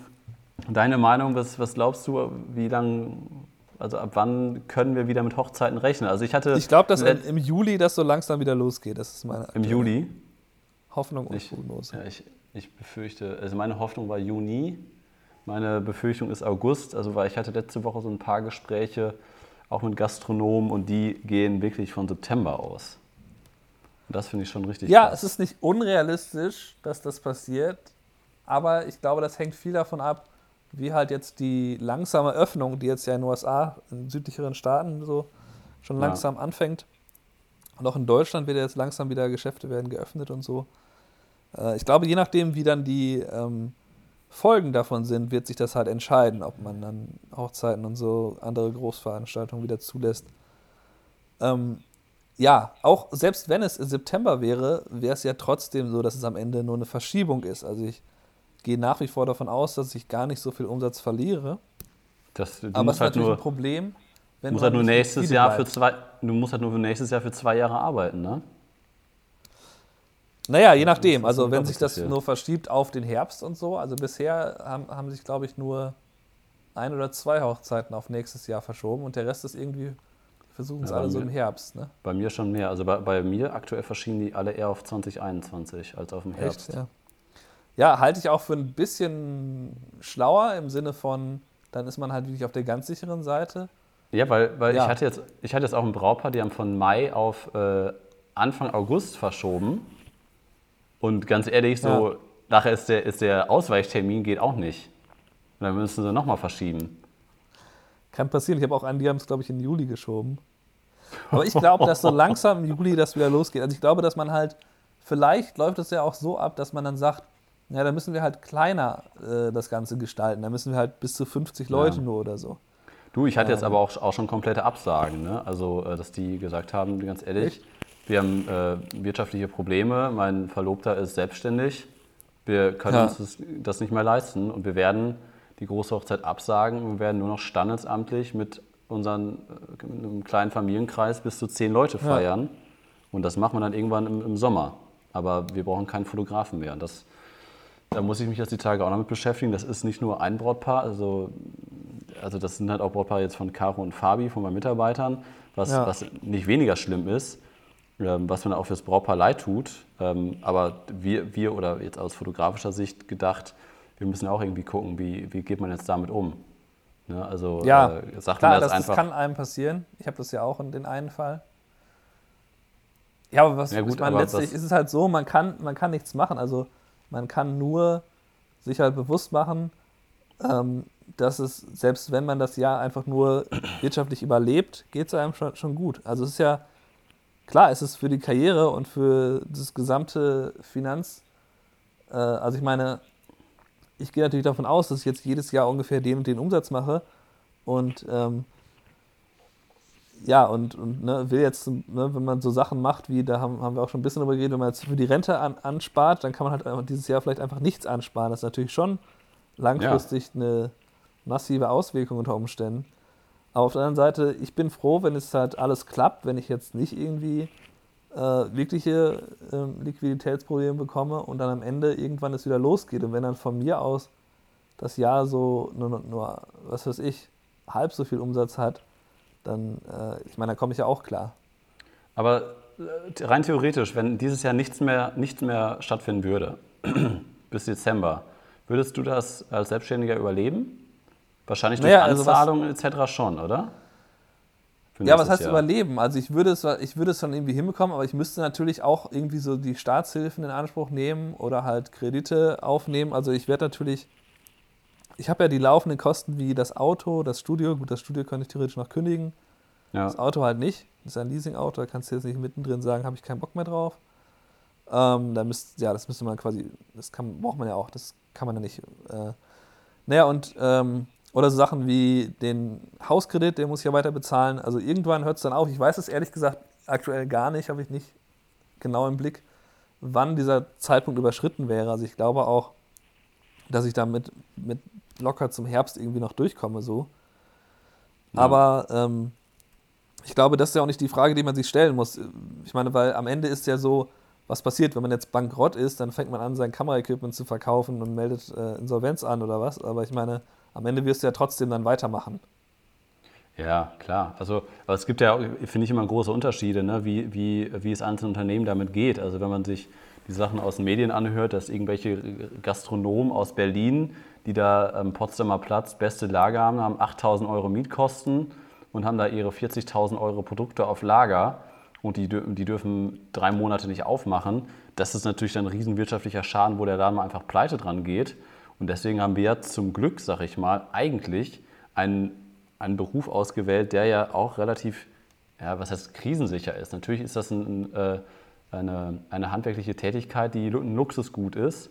deine Meinung, was, was glaubst du, wie lang, also ab wann können wir wieder mit Hochzeiten rechnen? Also ich hatte Ich glaube, dass let- im Juli das so langsam wieder losgeht. Das ist meine im Juli. Hoffnung und Ich, Prognose. ja, ich, ich befürchte, also meine Hoffnung war Juni, meine Befürchtung ist August, also weil ich hatte letzte Woche so ein paar Gespräche auch mit Gastronomen und die gehen wirklich von September aus. Und das finde ich schon richtig Ja, krass. es ist nicht unrealistisch, dass das passiert, aber ich glaube, das hängt viel davon ab, wie halt jetzt die langsame Öffnung, die jetzt ja in den USA, in südlicheren Staaten so schon Ja. langsam anfängt. Und auch in Deutschland wird jetzt langsam wieder Geschäfte werden geöffnet und so. Äh, Ich glaube, je nachdem, wie dann die ähm, Folgen davon sind, wird sich das halt entscheiden, ob man dann Hochzeiten und so andere Großveranstaltungen wieder zulässt. Ähm, ja, auch selbst wenn es im September wäre, wäre es ja trotzdem so, dass es am Ende nur eine Verschiebung ist. Also ich gehe nach wie vor davon aus, dass ich gar nicht so viel Umsatz verliere. das, du Aber es ist halt natürlich nur, ein Problem, wenn musst du halt nur nächstes Jahr für zwei, du musst halt nur für nächstes Jahr für zwei Jahre arbeiten, ne? Naja, je nachdem. Also wenn sich das nur verschiebt auf den Herbst und so. Also bisher haben, haben sich, glaube ich, nur ein oder zwei Hochzeiten auf nächstes Jahr verschoben und der Rest ist irgendwie, versuchen es Ja, alle so mir- im Herbst. Ne? Bei mir schon mehr. Also bei, bei mir aktuell verschieben die alle eher auf 2021 als auf dem Herbst. Echt, ja. Ja, halte ich auch für ein bisschen schlauer im Sinne von, dann ist man halt wirklich auf der ganz sicheren Seite. Ja, weil, weil Ja. Ich, hatte jetzt, ich hatte jetzt auch ein Brautpaar, die haben von Mai auf äh, Anfang August verschoben. Und ganz ehrlich, so Ja. nachher ist der, ist der Ausweichtermin geht auch nicht. Und dann müssen sie nochmal verschieben. Kann passieren. Ich habe auch einen, die haben es, glaube ich, in Juli geschoben. Aber ich glaube, dass so langsam im Juli das wieder losgeht. Also ich glaube, dass man halt, vielleicht läuft es ja auch so ab, dass man dann sagt, ja, da müssen wir halt kleiner äh, das Ganze gestalten. Da müssen wir halt bis zu 50 Leute nur oder so. Du, ich hatte jetzt Ähm. aber auch, auch schon komplette Absagen. Ne? Also, äh, dass die gesagt haben, ganz ehrlich, wir haben äh, wirtschaftliche Probleme, mein Verlobter ist selbstständig, wir können Ja. uns das, das nicht mehr leisten und wir werden die große Hochzeit absagen und wir werden nur noch standesamtlich mit unseren äh, mit einem kleinen Familienkreis bis zu zehn Leute Ja. feiern. Und das machen wir dann irgendwann im, im Sommer. Aber wir brauchen keinen Fotografen mehr. Und Das, da muss ich mich jetzt die Tage auch noch mit beschäftigen. Das ist nicht nur ein Brautpaar, also also das sind halt auch Brautpaare jetzt von Caro und Fabi, von meinen Mitarbeitern, was, Ja. was nicht weniger schlimm ist, was mir auch fürs Brautpaar leid tut. Ähm, aber wir, wir oder jetzt aus fotografischer Sicht gedacht, wir müssen auch irgendwie gucken, wie, wie geht man jetzt damit um. Ne? Also Ja, äh, sagt Klar, man das, das, einfach. das kann einem passieren. Ich habe das ja auch in den einen Fall. Ja, aber was Ja, gut, ich meine, letztlich ist es halt so, man kann, man kann nichts machen. Also man kann nur sich halt bewusst machen, ähm, dass es, selbst wenn man das Jahr einfach nur wirtschaftlich überlebt, geht es einem schon, schon gut. Also es ist ja, klar, es ist für die Karriere und für das gesamte Finanz, äh, also ich meine, ich gehe natürlich davon aus, dass ich jetzt jedes Jahr ungefähr den und den Umsatz mache und ähm, ja, und, und ne, will jetzt, ne, wenn man so Sachen macht, wie, da haben, haben wir auch schon ein bisschen drüber geredet, wenn man jetzt für die Rente an, anspart, dann kann man halt dieses Jahr vielleicht einfach nichts ansparen. Das ist natürlich schon langfristig eine massive Auswirkung unter Umständen. Aber auf der anderen Seite, ich bin froh, wenn es halt alles klappt, wenn ich jetzt nicht irgendwie äh, wirkliche äh, Liquiditätsprobleme bekomme und dann am Ende irgendwann es wieder losgeht. Und wenn dann von mir aus das Jahr so nur, nur was weiß ich, halb so viel Umsatz hat, dann, äh, ich meine, da komme ich ja auch klar. Aber äh, rein theoretisch, wenn dieses Jahr nichts mehr, nichts mehr stattfinden würde, bis Dezember, würdest du das als Selbstständiger überleben? Wahrscheinlich durch naja, also Anzahlungen etc. schon, oder? Ja, was heißt Jahr. überleben? Also ich würde, es, ich würde es schon irgendwie hinbekommen, aber ich müsste natürlich auch irgendwie so die Staatshilfen in Anspruch nehmen oder halt Kredite aufnehmen. Also ich werde natürlich, ich habe ja die laufenden Kosten wie das Auto, das Studio. Gut, das Studio könnte ich theoretisch noch kündigen. Ja. Das Auto halt nicht. Das ist ein Leasing-Auto, da kannst du jetzt nicht mittendrin sagen, habe ich keinen Bock mehr drauf. Ähm, da müsst, ja, das müsste man quasi, das kann, braucht man ja auch, das kann man ja nicht. Äh, naja, und ähm, oder so Sachen wie den Hauskredit, den muss ich ja weiter bezahlen. Also irgendwann hört es dann auf. Ich weiß es ehrlich gesagt aktuell gar nicht, habe ich nicht genau im Blick, wann dieser Zeitpunkt überschritten wäre. Also ich glaube auch, dass ich damit mit locker zum Herbst irgendwie noch durchkomme so. Ja. Aber ähm, ich glaube, das ist ja auch nicht die Frage, die man sich stellen muss. Ich meine, weil am Ende ist ja so, was passiert, wenn man jetzt bankrott ist, dann fängt man an, sein Kameraequipment zu verkaufen und meldet äh, Insolvenz an oder was. Aber ich meine, am Ende wirst du ja trotzdem dann weitermachen. Ja, klar. Also, es gibt ja, finde ich, immer große Unterschiede, ne? wie, wie, wie es einzelnen Unternehmen damit geht. Also, wenn man sich die Sachen aus den Medien anhört, dass irgendwelche Gastronomen aus Berlin, die da am Potsdamer Platz beste Lager haben, haben 8000 Euro Mietkosten und haben da ihre 40.000 Euro Produkte auf Lager und die, die dürfen drei Monate nicht aufmachen. Das ist natürlich dann ein riesenwirtschaftlicher Schaden, wo der Laden mal einfach pleite dran geht. Und deswegen haben wir jetzt zum Glück, sag ich mal, eigentlich einen, einen Beruf ausgewählt, der ja auch relativ, ja, was heißt krisensicher ist. Natürlich ist das ein, äh, eine, eine handwerkliche Tätigkeit, die ein Luxusgut ist.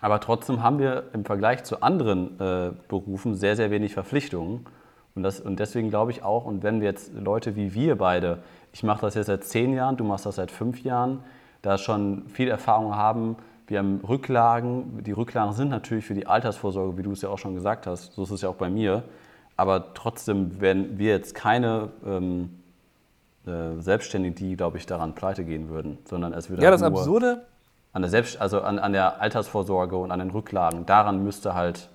Aber trotzdem haben wir im Vergleich zu anderen äh, Berufen sehr, sehr wenig Verpflichtungen. Und, das, und deswegen glaube ich auch, und wenn wir jetzt Leute wie wir beide, ich mache das jetzt seit zehn Jahren, du machst das seit fünf Jahren, da schon viel Erfahrung haben, wir haben Rücklagen. Die Rücklagen sind natürlich für die Altersvorsorge, wie du es ja auch schon gesagt hast. So ist es ja auch bei mir. Aber trotzdem werden wir jetzt keine ähm, äh, Selbstständigen, die, glaube ich, daran pleite gehen würden, sondern es würde ja, halt das Absurde an der Selbst also an, an der Altersvorsorge und an den Rücklagen. Daran müsste halt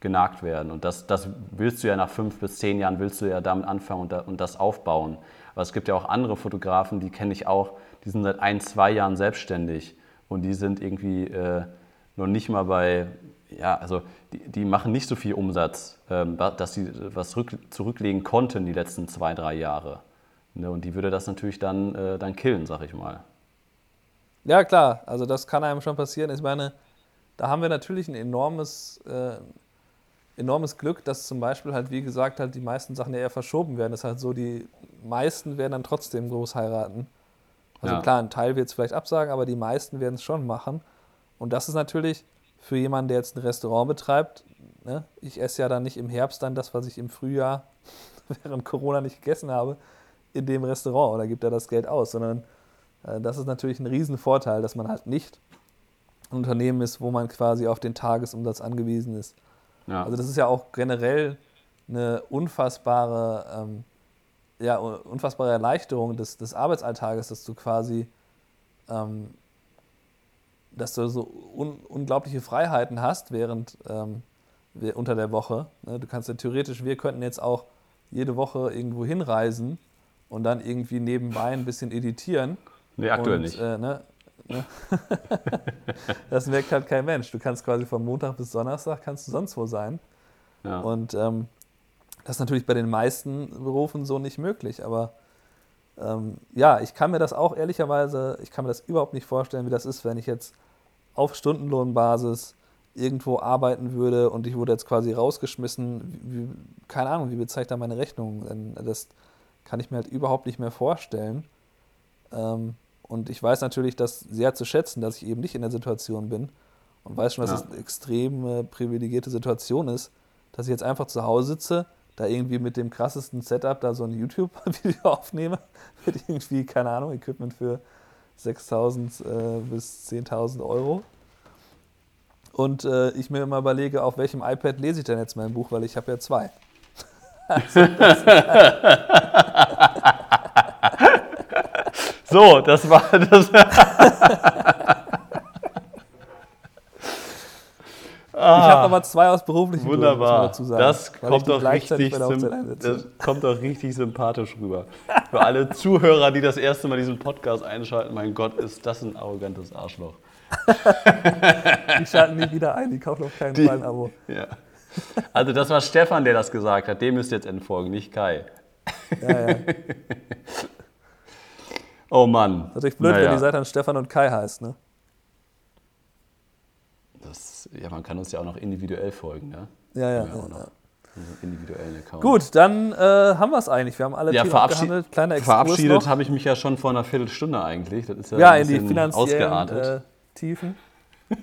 genagt werden. Und das, das willst du ja nach fünf bis zehn Jahren, willst du ja damit anfangen und, da, und das aufbauen. Aber es gibt ja auch andere Fotografen, die kenne ich auch, die sind seit ein, zwei Jahren selbstständig und die sind irgendwie äh, noch nicht mal bei, ja, also die, die machen nicht so viel Umsatz, ähm, dass sie was zurück, zurücklegen konnten die letzten zwei, drei Jahre. Ne? Und die würde das natürlich dann, äh, dann killen, sag ich mal. Ja, klar, also das kann einem schon passieren. Ich meine, da haben wir natürlich ein enormes, äh, enormes Glück, dass zum Beispiel halt, wie gesagt, halt die meisten Sachen ja eher verschoben werden. Das ist halt so, die meisten werden dann trotzdem groß heiraten. Also ja. klar, ein Teil wird es vielleicht absagen, aber die meisten werden es schon machen. Und das ist natürlich für jemanden, der jetzt ein Restaurant betreibt, ne? ich esse ja dann nicht im Herbst dann das, was ich im Frühjahr während Corona nicht gegessen habe, in dem Restaurant oder gibt er das Geld aus, sondern äh, das ist natürlich ein Riesenvorteil, dass man halt nicht ein Unternehmen ist, wo man quasi auf den Tagesumsatz angewiesen ist. Ja. Also das ist ja auch generell eine unfassbare ähm, ja, unfassbare Erleichterung des, des Arbeitsalltages, dass du quasi, ähm, dass du so un, unglaubliche Freiheiten hast während ähm, unter der Woche. Ne? Du kannst ja theoretisch, wir könnten jetzt auch jede Woche irgendwo hinreisen und dann irgendwie nebenbei ein bisschen editieren. Nee, aktuell und, nicht. Äh, ne? ne? das merkt halt kein Mensch. Du kannst quasi von Montag bis Donnerstag kannst du sonst wo sein. Ja. Und ähm, das ist natürlich bei den meisten Berufen so nicht möglich, aber ähm, ja, ich kann mir das auch ehrlicherweise, ich kann mir das überhaupt nicht vorstellen, wie das ist, wenn ich jetzt auf Stundenlohnbasis irgendwo arbeiten würde und ich wurde jetzt quasi rausgeschmissen. Wie, keine Ahnung, wie bezeichnet da meine Rechnung? Das kann ich mir halt überhaupt nicht mehr vorstellen. Ähm, und ich weiß natürlich das sehr zu schätzen, dass ich eben nicht in der Situation bin und weiß schon, dass ja. es eine extrem privilegierte Situation ist, dass ich jetzt einfach zu Hause sitze, da irgendwie mit dem krassesten Setup da so ein YouTube-Video aufnehme, mit irgendwie, keine Ahnung, Equipment für 6.000 äh, bis 10.000 Euro. Und äh, ich mir immer überlege, auf welchem iPad lese ich denn jetzt mein Buch, weil ich habe ja zwei. also, So, das war das. Ich habe aber zwei aus beruflichen Gründen, Wunderbar. dazu sagen, Das kommt doch, richtig das kommt doch richtig sympathisch rüber. Für alle Zuhörer, die das erste Mal diesen Podcast einschalten, mein Gott, ist das ein arrogantes Arschloch. Die schalten nie wieder ein, die kaufen auf keinen Die- Fall ein Abo. Ja. Also das war Stefan, der das gesagt hat. Dem müsst ihr jetzt entfolgen, nicht Kai. Ja, ja. Oh Mann. Natürlich blöd, Naja. wenn die Seite dann Stefan und Kai heißt, ne? Das, ja, man kann uns ja auch noch individuell folgen, ne? Ja, ja. Individuellen Account. Gut, dann äh, haben wir es eigentlich. Wir haben alle Ja, Themen abgehandelt. Kleiner Exkurs verabschiedet habe ich mich ja schon vor einer Viertelstunde eigentlich. Das ist ja, Ja, ein in die finanziellen äh, Tiefen.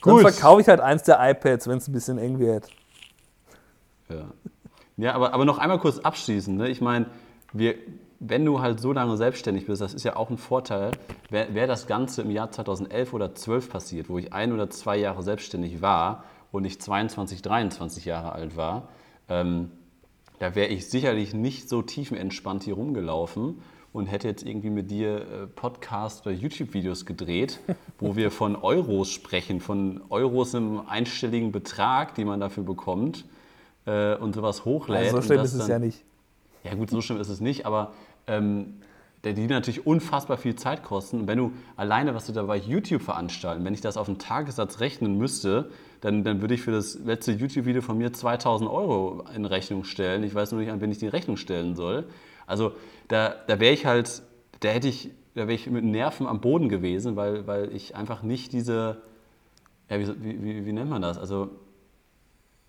Gut. Dann verkaufe ich halt eins der iPads, wenn es ein bisschen eng wird. Ja, ja aber, aber noch einmal kurz abschließend. Ne? Ich meine, wir, wenn du halt so lange selbstständig bist, das ist ja auch ein Vorteil, wäre wär das Ganze im Jahr 2011 oder 12 passiert, wo ich ein oder zwei Jahre selbstständig war und ich 22, 23 Jahre alt war, ähm, da wäre ich sicherlich nicht so tiefenentspannt hier rumgelaufen und hätte jetzt irgendwie mit dir äh, Podcast oder YouTube-Videos gedreht, wo wir von Euros sprechen, von Euros im einstelligen Betrag, die man dafür bekommt äh, und sowas hochlädt. Also so schlimm ist es ja nicht. ja gut, so schlimm ist es nicht, aber ähm, der- die natürlich unfassbar viel Zeit kosten. Und wenn du alleine, was du da bei YouTube veranstalten, wenn ich das auf einen Tagessatz rechnen müsste, dann, dann würde ich für das letzte YouTube-Video von mir 2000 Euro in Rechnung stellen. Ich weiß nur nicht, an wen ich die Rechnung stellen soll. Also da, da wäre ich halt, da hätte ich, da wäre ich mit Nerven am Boden gewesen, weil, weil ich einfach nicht diese, ja, wie, wie, wie, wie nennt man das? Also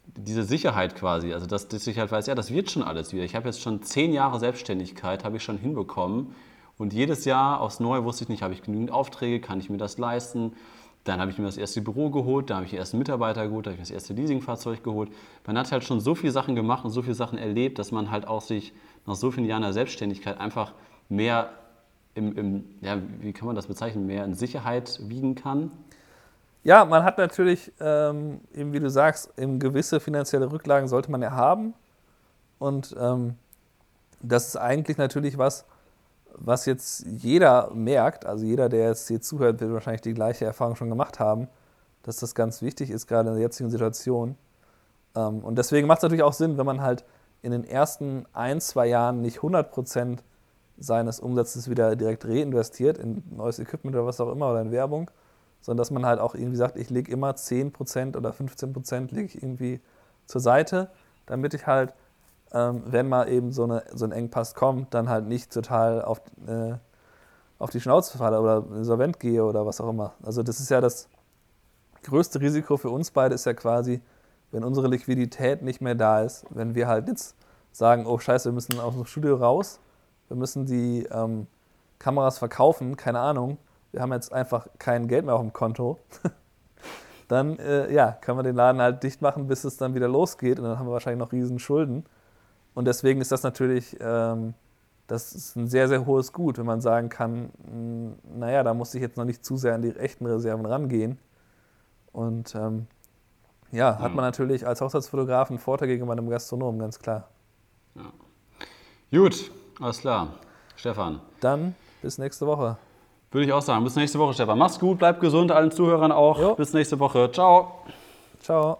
diese Sicherheit quasi, also dass, dass ich halt weiß, ja, das wird schon alles wieder. Ich habe jetzt schon zehn Jahre Selbstständigkeit, habe ich schon hinbekommen und jedes Jahr aufs Neue wusste ich nicht, habe ich genügend Aufträge, kann ich mir das leisten. Dann habe ich mir das erste Büro geholt, da habe ich die ersten Mitarbeiter geholt, da habe ich mir das erste Leasingfahrzeug geholt. Man hat halt schon so viele Sachen gemacht und so viele Sachen erlebt, dass man halt auch sich nach so vielen Jahren der Selbstständigkeit einfach mehr im, im ja, wie kann man das bezeichnen, mehr in Sicherheit wiegen kann. Ja, man hat natürlich, ähm, eben wie du sagst, eben gewisse finanzielle Rücklagen sollte man ja haben. Und ähm, das ist eigentlich natürlich was, was jetzt jeder merkt. Also jeder, der jetzt hier zuhört, wird wahrscheinlich die gleiche Erfahrung schon gemacht haben, dass das ganz wichtig ist, gerade in der jetzigen Situation. Ähm, und deswegen macht es natürlich auch Sinn, wenn man halt in den ersten ein, zwei Jahren nicht 100% seines Umsatzes wieder direkt reinvestiert in neues Equipment oder was auch immer oder in Werbung, sondern dass man halt auch irgendwie sagt, ich lege immer 10% oder 15% lege ich irgendwie zur Seite, damit ich halt, ähm, wenn mal eben so, eine, so ein Engpass kommt, dann halt nicht total auf, äh, auf die Schnauze falle oder insolvent gehe oder was auch immer. Also das ist ja das größte Risiko für uns beide ist ja quasi, wenn unsere Liquidität nicht mehr da ist, wenn wir halt jetzt sagen, oh scheiße, wir müssen aus dem Studio raus, wir müssen die ähm, Kameras verkaufen, keine Ahnung, wir haben jetzt einfach kein Geld mehr auf dem Konto, dann äh, ja, können wir den Laden halt dicht machen, bis es dann wieder losgeht und dann haben wir wahrscheinlich noch riesen Schulden. Und deswegen ist das natürlich, ähm, das ist ein sehr, sehr hohes Gut, wenn man sagen kann, mh, naja, da muss ich jetzt noch nicht zu sehr an die echten Reserven rangehen. Und ähm, ja, hat Mhm. man natürlich als Hochzeitsfotograf einen Vorteil gegenüber einem Gastronomen, ganz klar. Gut, alles klar. Stefan. Dann bis nächste Woche. Würde ich auch sagen. Bis nächste Woche, Stefan. Mach's gut, bleib gesund, allen Zuhörern auch. Jo. Bis nächste Woche. Ciao. Ciao.